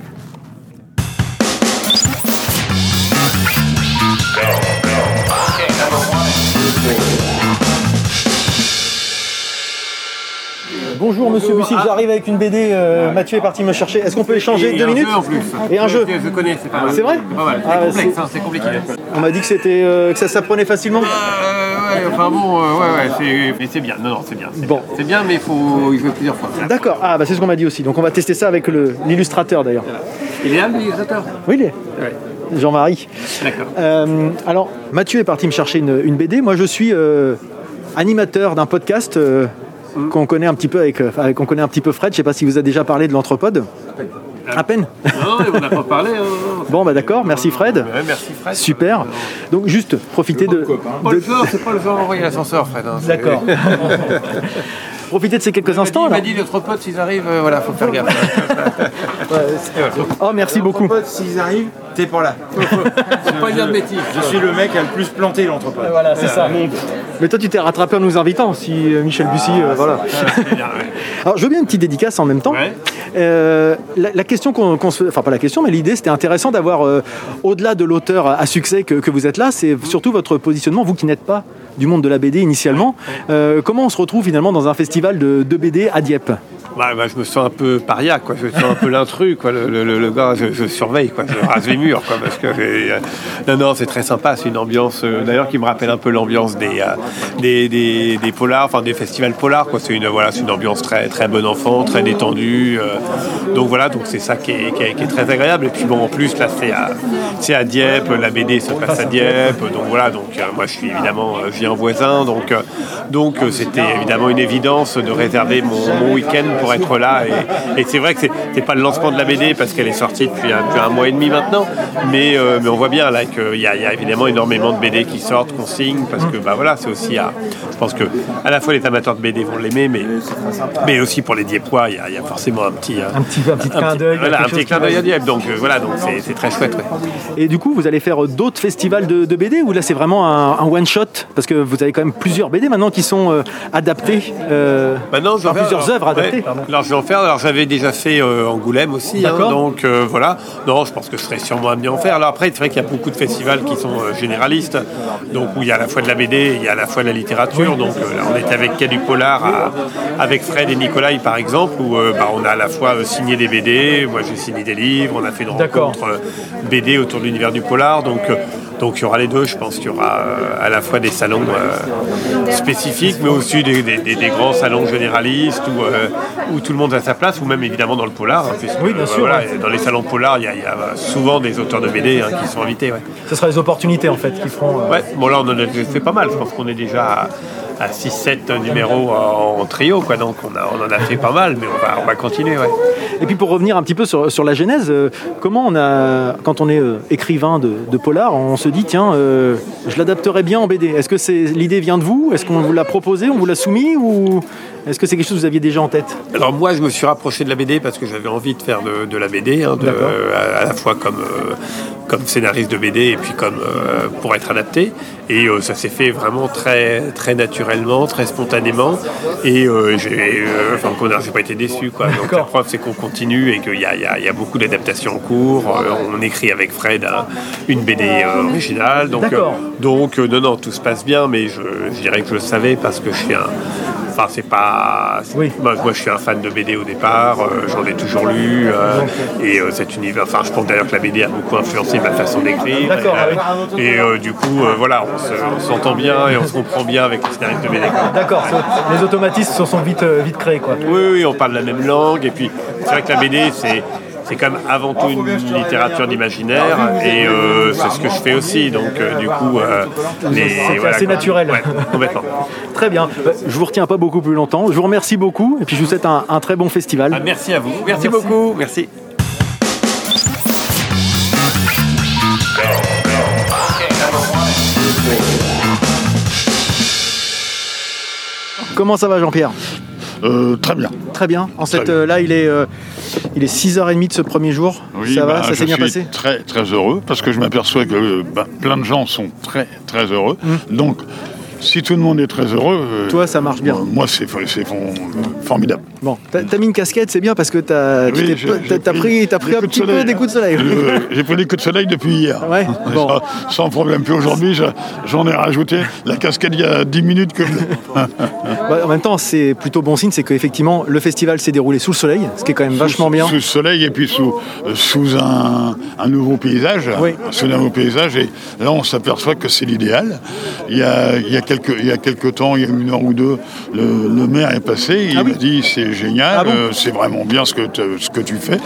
Bonjour Monsieur Bussy, j'arrive avec une BD. euh, Mathieu est parti me chercher. Est-ce qu'on peut échanger Et deux minutes jeu en plus. Et un jeu. Je connais, c'est pas mal. C'est vrai C'est Ah, complexe, compliqué. On m'a dit que c'était euh, que ça s'apprenait facilement. Ouais, enfin bon, euh, ouais, ouais, c'est, mais c'est bien. Non, non, c'est bien. C'est Bon. bien. C'est bien, mais il faut y jouer plusieurs fois. D'accord. Ah bah c'est ce qu'on m'a dit aussi. Donc on va tester ça avec l'illustrateur d'ailleurs. Il est là, l'illustrateur Oui, il est. Jean-Marie. D'accord. Euh, alors, Mathieu est parti me chercher une, une BD. Moi, je suis euh, animateur d'un podcast euh, qu'on connaît un petit peu avec, euh, avec- qu'on connaît un petit peu Fred. Je sais pas si vous a déjà parlé de l'anthropode. À peine. Non, on n'a pas parlé. hein. Bon, bah d'accord. Merci Fred. Ouais, merci Fred. Super. Donc juste profiter de, Pas de- le faire, c'est pas le faire envoyer l'ascenseur, Fred. hein, D'accord. profiter de ces quelques instants. Il m'a dit notre pote, s'ils arrivent, euh, voilà, faut faire gaffe. Oh, merci beaucoup. S'ils arrivent, t'es pas là. C'est pas une heure de bêtise. Je suis le mec qui a le plus planté l'entrepôt. Voilà, c'est ça. Mais toi, tu t'es rattrapé en nous invitant, si euh, Michel Bussy, euh, voilà. Alors, je veux bien une petite dédicace en même temps. Euh, la, la question qu'on qu'on se, enfin pas la question, mais l'idée, c'était intéressant d'avoir, euh, au-delà de l'auteur à succès que, que vous êtes là, c'est surtout votre positionnement, vous qui n'êtes pas du monde de la BD initialement. Euh, comment on se retrouve finalement dans un festival de, de BD à Dieppe? Bah, bah, je me sens un peu paria, quoi. Je me sens un peu l'intrus, quoi. Le, gars, je, surveille, quoi. Je rase les murs, quoi. Parce que euh, non, non, c'est très sympa. C'est une ambiance, euh, d'ailleurs, qui me rappelle un peu l'ambiance des, euh, des, des, des polars, enfin des festivals polars, quoi. C'est une, voilà, c'est une ambiance très, très bon enfant, très détendue. donc voilà, donc c'est ça qui est, qui est- très agréable. Et puis bon, en plus, là, c'est à, c'est à Dieppe. La BD se passe à Dieppe. Donc voilà, donc moi, je suis évidemment, je un voisin, donc donc c'était évidemment une évidence de réserver mon, mon week-end pour être là. Et, et c'est vrai que c'est, c'est pas le lancement de la BD parce qu'elle est sortie depuis un, depuis un mois et demi maintenant, mais, euh, mais on voit bien là qu'il y, y a évidemment énormément de BD qui sortent, qu'on signe, parce que bah voilà, c'est aussi à, je pense que à la fois les amateurs de BD vont l'aimer, mais, mais aussi pour les Diepois, il y, y a forcément un petit, Un petit, un petit clin d'œil. voilà, un petit clin d'œil à Dieppe. Donc euh, voilà, donc c'est, très chouette. ouais. Et du coup, vous allez faire euh, d'autres festivals de, de BD ou là c'est vraiment un, un one shot? Parce que vous avez quand même plusieurs BD maintenant qui sont euh, adaptés, euh, Maintenant, je vais faire- plusieurs œuvres adaptées. ouais. Pardon. L'arche d'enfer, alors j'avais déjà fait euh, Angoulême aussi, hein, donc euh, voilà. Non, je pense que je serais sûrement amené à en faire. Alors après, c'est vrai qu'il y a beaucoup de festivals qui sont euh, généralistes, donc où il y a à la fois de la BD, et il y a à la fois de la littérature. Donc là, on était avec Quai du Polar, à- avec Fred et Nicolas par exemple, où bah, on a à la fois signé des BD, moi j'ai signé des livres, on a fait une rencontre BD autour de l'univers du polar, donc donc il y aura les deux, je pense qu'il y aura euh, à la fois des salons euh, spécifiques, mais aussi des, des- des- des grands salons généralistes où, euh, où tout le monde a sa place, ou même évidemment dans le polar. hein, puisque, Oui, bien sûr, voilà, ouais. dans les salons polar, il y, a- il y a souvent des auteurs de BD hein, qui sont invités. Ouais. Ce sera les opportunités en fait qui feront. Ouais, bon là on en a déjà fait pas mal, je pense qu'on est déjà à, 6-7 numéros en, en trio, quoi, donc on, a- on en a fait pas mal, mais on va, on va continuer. Ouais. Et puis pour revenir un petit peu sur, sur la genèse, euh, comment on a, quand on est euh, écrivain de, de polar, on se dit tiens, euh, je l'adapterais bien en BD. Est-ce que c'est l'idée vient de vous? Est-ce qu'on vous l'a proposé? On vous l'a soumis Ou est-ce que c'est quelque chose que vous aviez déjà en tête? Alors moi, je me suis rapproché de la BD parce que j'avais envie de faire de, de la BD, hein, de- à, à la fois comme, euh, comme scénariste de BD et puis comme euh, pour être adapté. Et euh, ça s'est fait vraiment très, très naturellement, très spontanément. Et euh, j'ai, euh, enfin, pas été déçu. Quoi. Donc la preuve, c'est qu'on continue et qu'il y y y a beaucoup d'adaptations en cours. On écrit avec Fred un- une BD originale. Donc, donc non, non, tout se passe bien, mais je, je dirais que je le savais parce que je suis un. Enfin, c'est pas. Moi, moi, je suis un fan de BD au départ, j'en ai toujours lu. et cet univers. Enfin, je pense d'ailleurs que la BD a beaucoup influencé ma façon d'écrire. D'accord, Et, ah oui. et, euh, du coup, euh, voilà, on se- on s'entend bien et on se comprend bien avec les scénaristes de BD. quoi. D'accord, les automatismes se sont vite, euh, vite créés quoi. Oui, oui, on parle la même langue. Et puis, c'est vrai que la BD, c'est. C'est quand même avant tout une littérature d'imaginaire et euh, c'est ce que je fais aussi. Donc, euh, du coup, euh, C'est voilà, assez naturel. Ouais, complètement. Très bien. Je vous retiens pas beaucoup plus longtemps. Je vous remercie beaucoup et puis je vous souhaite un, un très bon festival. Ah, merci à vous. Merci, beaucoup. Merci. Comment ça va Jean-Pierre Très bien. Très bien. En Très cette, bien. euh, là, il est, euh, il est 6h30 de ce premier jour. Oui, ça va bah, Ça s'est bien passé Très très heureux parce que je m'aperçois que euh, bah, plein de gens sont très très heureux. Donc si tout le monde est très heureux, euh, Toi, ça marche bien. euh, moi c'est fon- formidable. Bon, t'as mis une casquette, c'est bien parce que t'as Oui, pris, t'as pris un de petit peu des coups de soleil. Euh, J'ai pris des coups de soleil depuis hier. Ouais, bon. Sans, sans problème. Puis aujourd'hui, je- j'en ai rajouté la casquette il y a 10 minutes que. Bah, en même temps, c'est plutôt bon signe, c'est qu'effectivement, le festival s'est déroulé sous le soleil, ce qui est quand même vachement bien. Sous le soleil et puis sous, euh, sous un, un nouveau paysage. Sous un nouveau paysage. Et là, on s'aperçoit que c'est l'idéal. Il y a, il y, a quelques, il y a quelques temps, il y a une heure ou deux, le, le maire est passé. Il m'a dit c'est génial, euh, c'est vraiment bien ce que, te- ce que tu fais.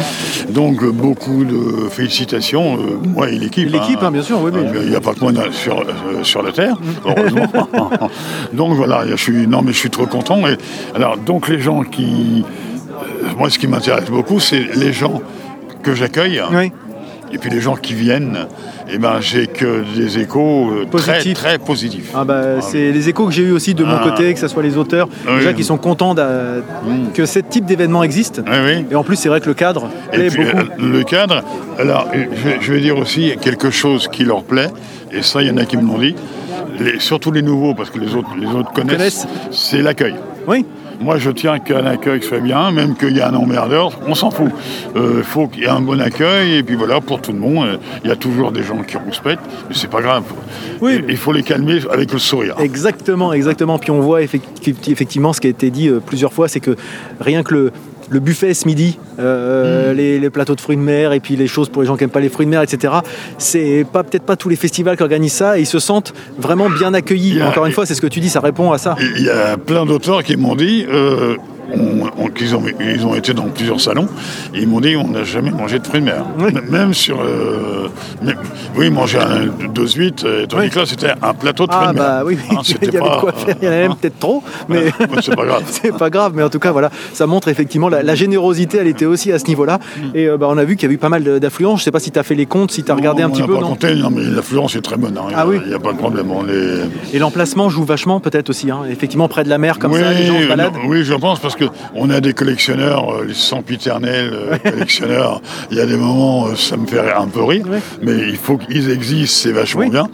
Donc, euh, beaucoup de félicitations, euh, moi et l'équipe. L'équipe, hein, bien sûr, oui, oui. Il n'y a pas que moi sur, sur la Terre, heureusement. donc voilà, je suis, non, mais je suis trop content. Et, alors, donc les gens qui. moi, ce qui m'intéresse beaucoup, c'est les gens que j'accueille. Et puis les gens qui viennent, et ben, j'ai que des échos euh, très, Positifs. très positifs. Ah bah, c'est les échos que j'ai eu aussi de mon Ah. côté, que ce soit les auteurs, Oui. déjà qui sont contents d'a- que ce type d'événement existe. Et en plus, c'est vrai que le cadre Et plaît puis, beaucoup. euh, le cadre, alors euh, je vais, je vais dire aussi quelque chose qui leur plaît, et ça, il y en a qui me l'ont dit, les- surtout les nouveaux, parce que les autres, les autres connaissent, c'est l'accueil. Oui. Moi, je tiens qu'un accueil soit bien, même qu'il y a un emmerdeur, on s'en fout. Il faut qu'il y ait un bon accueil, et puis voilà, pour tout le monde, euh, il y a toujours des gens qui rouspètent, mais c'est pas grave. Il faut les calmer avec le sourire. Exactement, exactement. Puis on voit effecti- effectivement ce qui a été dit euh, plusieurs fois, c'est que rien que le, le buffet ce midi, euh, Mm. les, les plateaux de fruits de mer et puis les choses pour les gens qui n'aiment pas les fruits de mer, etc. C'est pas peut-être pas tous les festivals qui organisent ça et ils se sentent vraiment bien accueillis. Encore une fois, c'est ce que tu dis, ça répond à ça. Il y a plein d'auteurs qui m'ont dit euh, on- on- qu'ils ont, ils ont été dans plusieurs salons et ils m'ont dit on n'a jamais mangé de fruits de mer. M- Même sur. euh, même- oui, manger un, deux huîtres, euh, tandis que là c'était un plateau de fruits Ah de mer. bah oui, Hein, il y avait pas- de quoi faire, il y en avait même peut-être trop, mais c'est pas grave. c'est pas grave, mais en tout cas voilà, ça montre effectivement la, la générosité, elle était aussi à ce niveau-là, et euh, bah, on a vu qu'il y a eu pas mal d'affluents, je sais pas si tu as fait les comptes, si tu as regardé un On petit peu, pas non compté, non, mais l'affluence est très bonne. hein. Ah oui. Il n'y a pas de problème. On est... Et l'emplacement joue vachement peut-être aussi, hein. effectivement près de la mer comme oui, ça, les gens se baladent. oui, je pense parce que on a des collectionneurs, euh, les sempiternels euh, collectionneurs. Il y a des moments, euh, ça me fait un peu rire, mais il faut qu'ils existent, c'est vachement bien.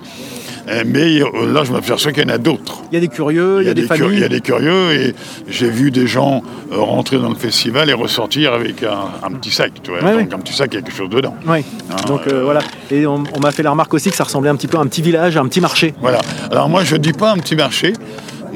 Euh, Mais là, je m'aperçois qu'il y en a d'autres. Il y a des curieux, il y a des familles. il y a des curieux et j'ai vu des gens rentrer dans le festival et ressortir avec un, un petit sac. Tu vois. Ouais, Donc un petit sac, il y a quelque chose dedans. Oui. Ah, Donc euh, voilà. Et on, on m'a fait la remarque aussi que ça ressemblait un petit peu à un petit village, à un petit marché. Voilà. Alors moi, je dis pas un petit marché.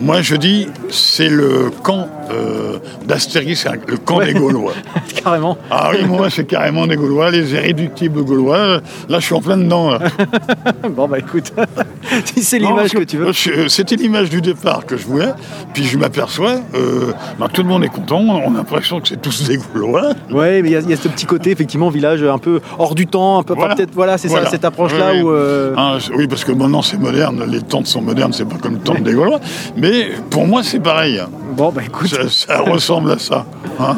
Moi, je dis c'est le camp euh, d'Astérix, hein, le camp Ouais. des Gaulois. Carrément. Ah oui, moi, c'est carrément des Gaulois, les irréductibles Gaulois. Là, je suis en plein dedans. là. bon bah écoute, si c'est l'image que tu veux. C'était l'image du départ que je voulais. Puis je m'aperçois, euh, ben, tout le monde est content. On a l'impression que c'est tous des Gaulois. Ouais, mais il y, a- il y a ce petit côté effectivement village un peu hors du temps, un peu Voilà. peut-être voilà, c'est Voilà. ça cette approche là Oui, oui. où euh, c'est- oui, parce que maintenant c'est moderne, les tentes sont modernes, c'est pas comme le temple des Gaulois. Mais pour moi, c'est pareil. Bon, bah écoute. Ça, ça ressemble à ça. hein.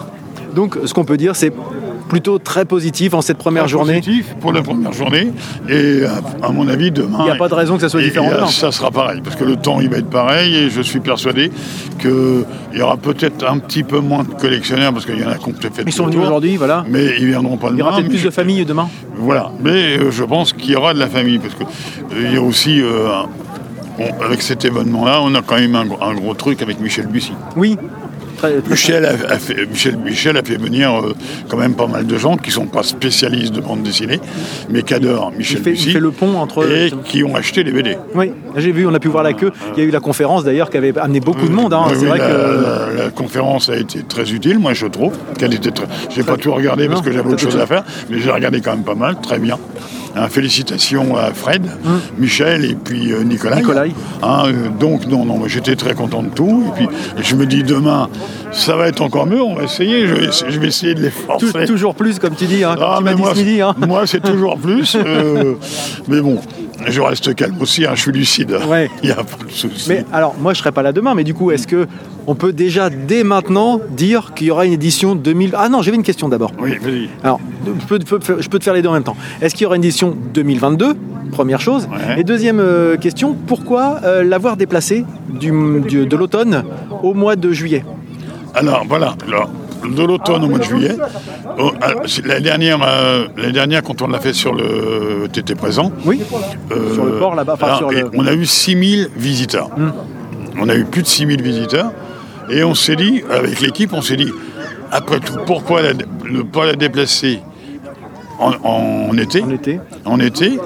donc ce qu'on peut dire c'est plutôt très positif en cette première Très journée. positif pour la première journée. Et à, à mon avis, demain. Il n'y a pas de raison que ça soit différent et, euh, demain. Ça sera pareil, parce que le temps il va être pareil et je suis persuadé qu'il y aura peut-être un petit peu moins de collectionneurs parce qu'il y en a qui ont peut-être fait Ils sont venus aujourd'hui, voilà. Mais ils viendront pas Il y demain. aura peut-être mais plus de familles demain. Voilà, mais euh, je pense qu'il y aura de la famille, parce qu'il y a aussi, euh, un- on- avec cet événement-là, on a quand même un, gros- un gros truc avec Michel Bussy. Oui. Très, très- Michel a, a fait, Michel, Michel a fait venir euh, quand même pas mal de gens qui sont pas spécialistes de bande dessinée, mais qui adorent Michel il, fait, il Bussy fait le pont entre. et qui ont acheté les BD. Oui, j'ai vu, on a pu voir la queue. Il y a eu la conférence d'ailleurs qui avait amené beaucoup de monde. hein. Oui, vrai la, que. la- la conférence a été très utile, moi je trouve. qu'elle était très... J'ai pas tout regardé parce que j'avais autre chose à faire, mais j'ai regardé quand même pas mal, très bien. Hein, félicitations à Fred, Michel et puis euh, Nicolas. Nicolas. Hein, euh, donc non, non, j'étais très content de tout. Et puis je me dis demain, ça va être encore mieux, on va essayer, je vais, essa- je vais essayer de les Tou- forcer. toujours plus, comme tu dis, hein, comme Ah, tu m'as mais dit moi, ce midi. hein. moi, c'est toujours plus. euh, mais bon, je reste calme aussi, hein, je suis lucide. Ouais. Il n'y a pas de souci. Mais alors, moi, je serai pas là demain, mais du coup, est-ce que on peut déjà dès maintenant dire qu'il y aura une édition 2000 Ah non, j'avais une question d'abord. Oui, vas-y. Alors, je peux, peux- je peux te faire les deux en même temps. Est-ce qu'il y aura une édition 2022 Première chose. Ouais. Et deuxième euh, question, pourquoi euh, l'avoir déplacé du, du- de l'automne au mois de juillet? Alors voilà, alors, de l'automne au mois de juillet. oh, ah, la dernière, euh, la dernière quand on l'a fait sur le TT présent. Oui. euh, Sur le port, là-bas, enfin, alors, sur le- et On a eu 6000 visiteurs. On a eu plus de 6000 visiteurs. Et on s'est dit, avec l'équipe, on s'est dit, après tout, pourquoi la- ne pas la déplacer en, en été En été. en été,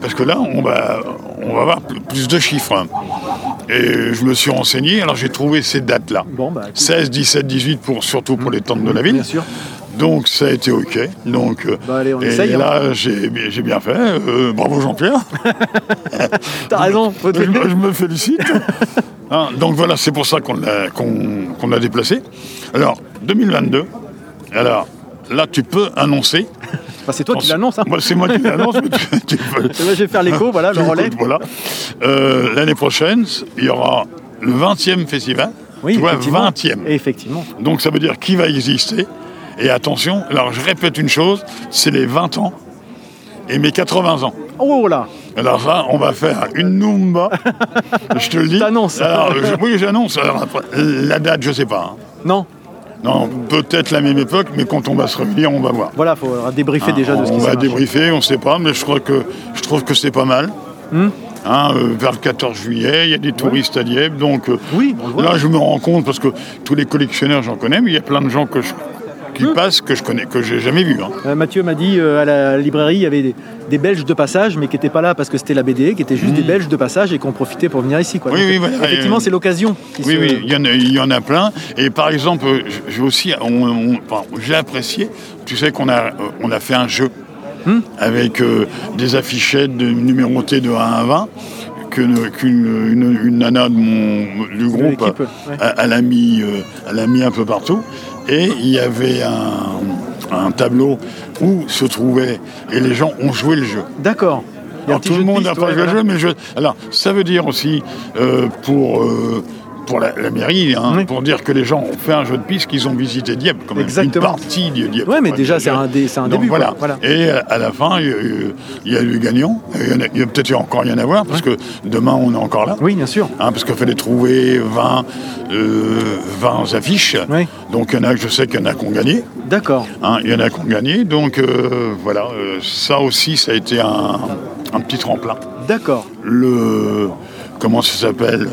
parce que là, on va, on va avoir pl- plus de chiffres. Et je me suis renseigné, alors j'ai trouvé ces dates-là. Bon, bah, écoute. 16, 17, 18, pour, surtout pour les tentes de la ville. Bien sûr. Donc ça a été OK. Donc, euh, Bah, allez, on et essaye, hein. là, j'ai j'ai bien fait. Euh, bravo Jean-Pierre. T'as raison. faut te je, me- je me félicite. Hein, donc voilà, c'est pour ça qu'on l'a qu'on- l'a déplacé. Alors, 2022. Alors, là, tu peux annoncer. Bah, c'est toi qui l'annonce. Hein. Moi, c'est moi qui l'annonce. tu- je vais faire l'écho, voilà, le relais. Voilà. Euh, L'année prochaine, il y aura le 20e festival. Oui, tu vois, effectivement. 20e. Effectivement. Donc ça veut dire qui va exister. Et attention, alors je répète une chose, c'est les 20 ans et mes 80 ans. Oh là Alors ça, on va faire une Numba. je te le dis. T'annonces. Oui, j'annonce. La date, je sais pas. hein. Non. Non, peut-être la même époque, mais quand on va se réunir, on va voir. Voilà, il faudra débriefer Hein, déjà de ce on qui va s'est marché. débriefer, on ne sait pas, mais je crois que je trouve que c'est pas mal. Hmm. Hein, euh, vers le 14 juillet, il y a des touristes à Dieppe, donc euh, Oui, on là je me rends compte parce que tous les collectionneurs j'en connais, mais il y a plein de gens que je- qui Hmm. passent que je connais, que j'ai jamais vu. hein. Euh, Mathieu m'a dit à la librairie, il y avait des, des Belges de passage, mais qui n'étaient pas là parce que c'était la BD, qui étaient juste des Belges de passage et qui ont profité pour venir ici. Quoi. Hmm. Oui, Donc, oui, euh, voilà. effectivement, Euh, c'est l'occasion. Oui, se- oui, il y, en a, il y en a plein. Et par exemple, euh, j'ai aussi, enfin, j'ai apprécié, tu sais qu'on a, euh, on a fait un jeu Hmm. avec euh, des affichettes de, numérotées de 1 à 20 que- qu'une une, une nana de mon, du groupe ouais. elle, a mis, euh, elle a mis un peu partout. Et il y avait un, un tableau où se trouvait, et les gens ont joué le jeu. D'accord. Alors, tout le de monde n'a pas joué le jeu, mais je... Alors, ça veut dire aussi, euh, pour, euh, pour la, la mairie, hein, pour dire que les gens ont fait un jeu de piste, qu'ils ont visité Dieppe, comme Exactement. une partie de Dieppe. Ouais, mais déjà, c'est un dé- c'est un Donc, début. Voilà. Voilà. Et euh, à la fin, il y a eu, il y a eu le gagnant. Il y a, peut-être encore rien à voir, parce que demain, on est encore là. Oui, bien sûr. Hein, parce qu'il fallait trouver 20, euh, 20 affiches. Donc, il y en a, je sais qu'il y en a qui ont gagné. D'accord. Hein, il y en a qui ont gagné. Donc, euh, voilà, euh, ça aussi, ça a été un, un petit tremplin. D'accord. Le. Comment ça s'appelle?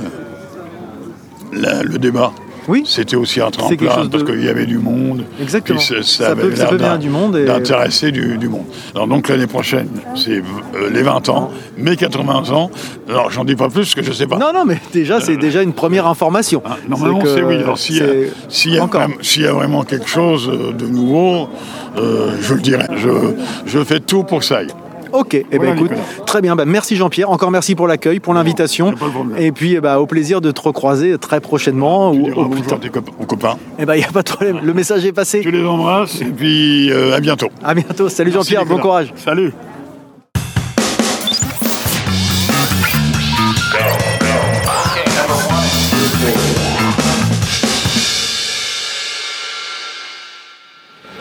La- Le débat. Oui. C'était aussi un tremplin de- parce qu'il y avait du monde. Exactement. Puis ça, Ça avait peut- ça peut du monde et- D'intéresser du, du monde. Alors donc l'année prochaine, c'est euh, les 20 ans, mes 80 ans. Alors j'en dis pas plus parce que je sais pas. Non, non, mais déjà, c'est déjà une première information. Ah, Normalement, c'est oui. Alors, s'il y, s'il y a vraiment- s'il y a vraiment quelque chose euh, de nouveau, euh, je le dirai. Je, je fais tout pour que ça aille. Ok, eh ben, écoute, très bien. Bah, merci Jean-Pierre. Encore merci pour l'accueil, pour l'invitation. Et puis, eh ben, au plaisir de te recroiser très prochainement. Ou, au tard. Aux copains. Eh ben, il n'y a pas de problème. Le message est passé. Je les embrasse et puis euh, à bientôt. À bientôt. Salut Jean-Pierre. Bon courage. Salut.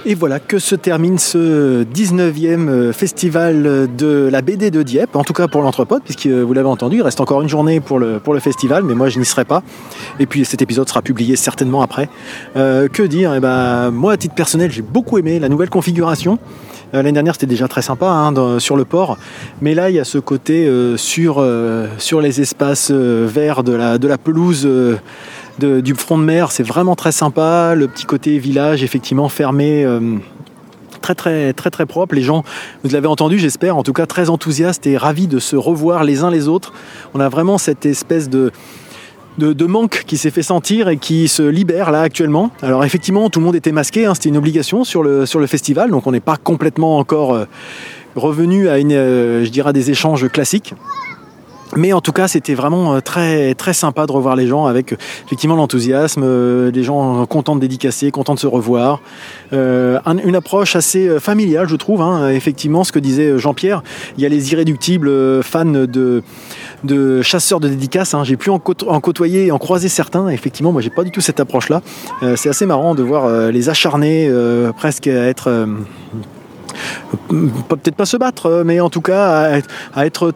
Et voilà que se termine ce 19e festival de la BD de Dieppe, en tout cas pour l'Entrepode, puisque vous l'avez entendu, il reste encore une journée pour le, pour le festival, mais moi je n'y serai pas. Et puis cet épisode sera publié certainement après. Euh, que dire? Eh ben, Moi, à titre personnel, j'ai beaucoup aimé la nouvelle configuration. Euh, L'année dernière, c'était déjà très sympa hein, sur le port, mais là, il y a ce côté euh, sur, euh, sur les espaces euh, verts de la, de la pelouse. Du front de mer, c'est vraiment très sympa. Le petit côté village, effectivement fermé, euh, très très très très propre. Les gens, vous l'avez entendu, j'espère, en tout cas très enthousiastes et ravis de se revoir les uns les autres. On a vraiment cette espèce de manque qui s'est fait sentir et qui se libère là actuellement. Alors effectivement, tout le monde était masqué, hein, c'était une obligation sur le, festival, donc on n'est pas complètement encore euh, revenu à une, euh, je dirais, des échanges classiques. Mais en tout cas, c'était vraiment euh, très très sympa de revoir les gens avec euh, effectivement l'enthousiasme, euh, des gens contents de dédicacer, contents de se revoir. Un- une approche assez familiale, je trouve. hein. Effectivement, ce que disait Jean-Pierre, il y a les irréductibles fans de, de chasseurs de dédicaces. hein. J'ai pu en, en côtoyer, en croiser certains. Effectivement, moi, j'ai pas du tout cette approche-là. C'est assez marrant de voir les acharnés presque à être peut-être pas se battre, mais en tout cas à être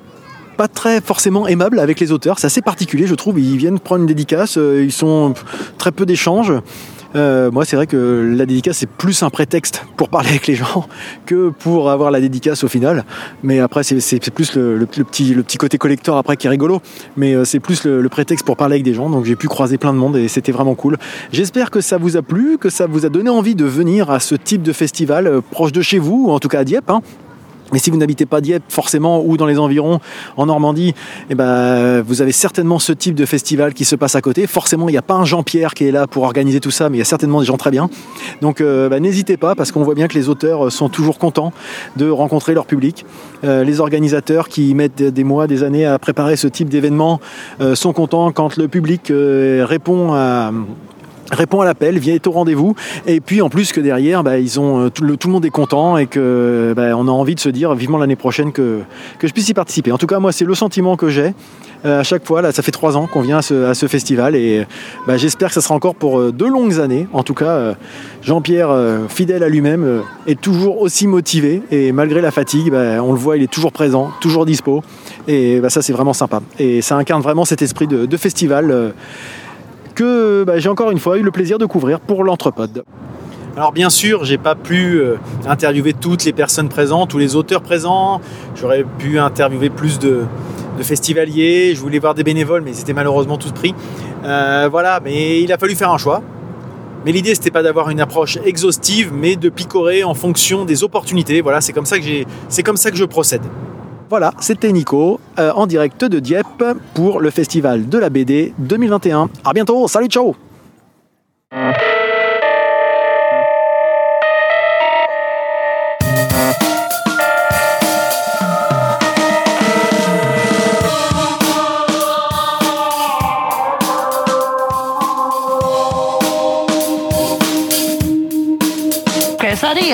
pas très forcément aimable avec les auteurs. C'est assez particulier, je trouve. Ils viennent prendre une dédicace, euh, ils sont très peu d'échanges. Euh, moi, c'est vrai que la dédicace, c'est plus un prétexte pour parler avec les gens que pour avoir la dédicace au final. Mais après, c'est plus le, le- le petit, le petit côté collector après qui est rigolo. Mais euh, c'est plus le, prétexte pour parler avec des gens. Donc j'ai pu croiser plein de monde et c'était vraiment cool. J'espère que ça vous a plu, que ça vous a donné envie de venir à ce type de festival proche de chez vous, ou en tout cas à Dieppe. hein. Mais si vous n'habitez pas Dieppe forcément ou dans les environs en Normandie, eh ben, vous avez certainement ce type de festival qui se passe à côté. Forcément, il n'y a pas un Jean-Pierre qui est là pour organiser tout ça, mais il y a certainement des gens très bien. Donc euh, bah, n'hésitez pas parce qu'on voit bien que les auteurs sont toujours contents de rencontrer leur public. Euh, les organisateurs qui mettent des- mois, des années à préparer ce type d'événement euh, sont contents quand le public euh, répond à répond à l'appel, vient au rendez-vous, et puis en plus que derrière, bah, ils ont euh, tout le, tout le monde est content et que bah, on a envie de se dire vivement l'année prochaine que, que je puisse y participer. En tout cas, moi, c'est le sentiment que j'ai euh, à chaque fois. Là, ça fait trois ans qu'on vient à ce, à ce festival et bah, j'espère que ça sera encore pour euh, de longues années. En tout cas, euh, Jean-Pierre, fidèle à lui-même, est toujours aussi motivé et malgré la fatigue, bah, on le voit, il est toujours présent, toujours dispo, et bah, ça, c'est vraiment sympa. Et ça incarne vraiment cet esprit de, de festival. Que bah, j'ai encore une fois eu le plaisir de couvrir pour l'Entrepode. Alors bien sûr, j'ai pas pu euh, interviewer toutes les personnes présentes, tous les auteurs présents. J'aurais pu interviewer plus de, de festivaliers. Je voulais voir des bénévoles, mais ils étaient malheureusement tous pris. Euh, voilà, mais il a fallu faire un choix. Mais l'idée, c'était pas d'avoir une approche exhaustive, mais de picorer en fonction des opportunités. Voilà, c'est comme ça que j'ai, c'est comme ça que je procède. Voilà, c'était Nico euh, en direct de Dieppe pour le festival de la BD 2021. À bientôt, salut, ciao.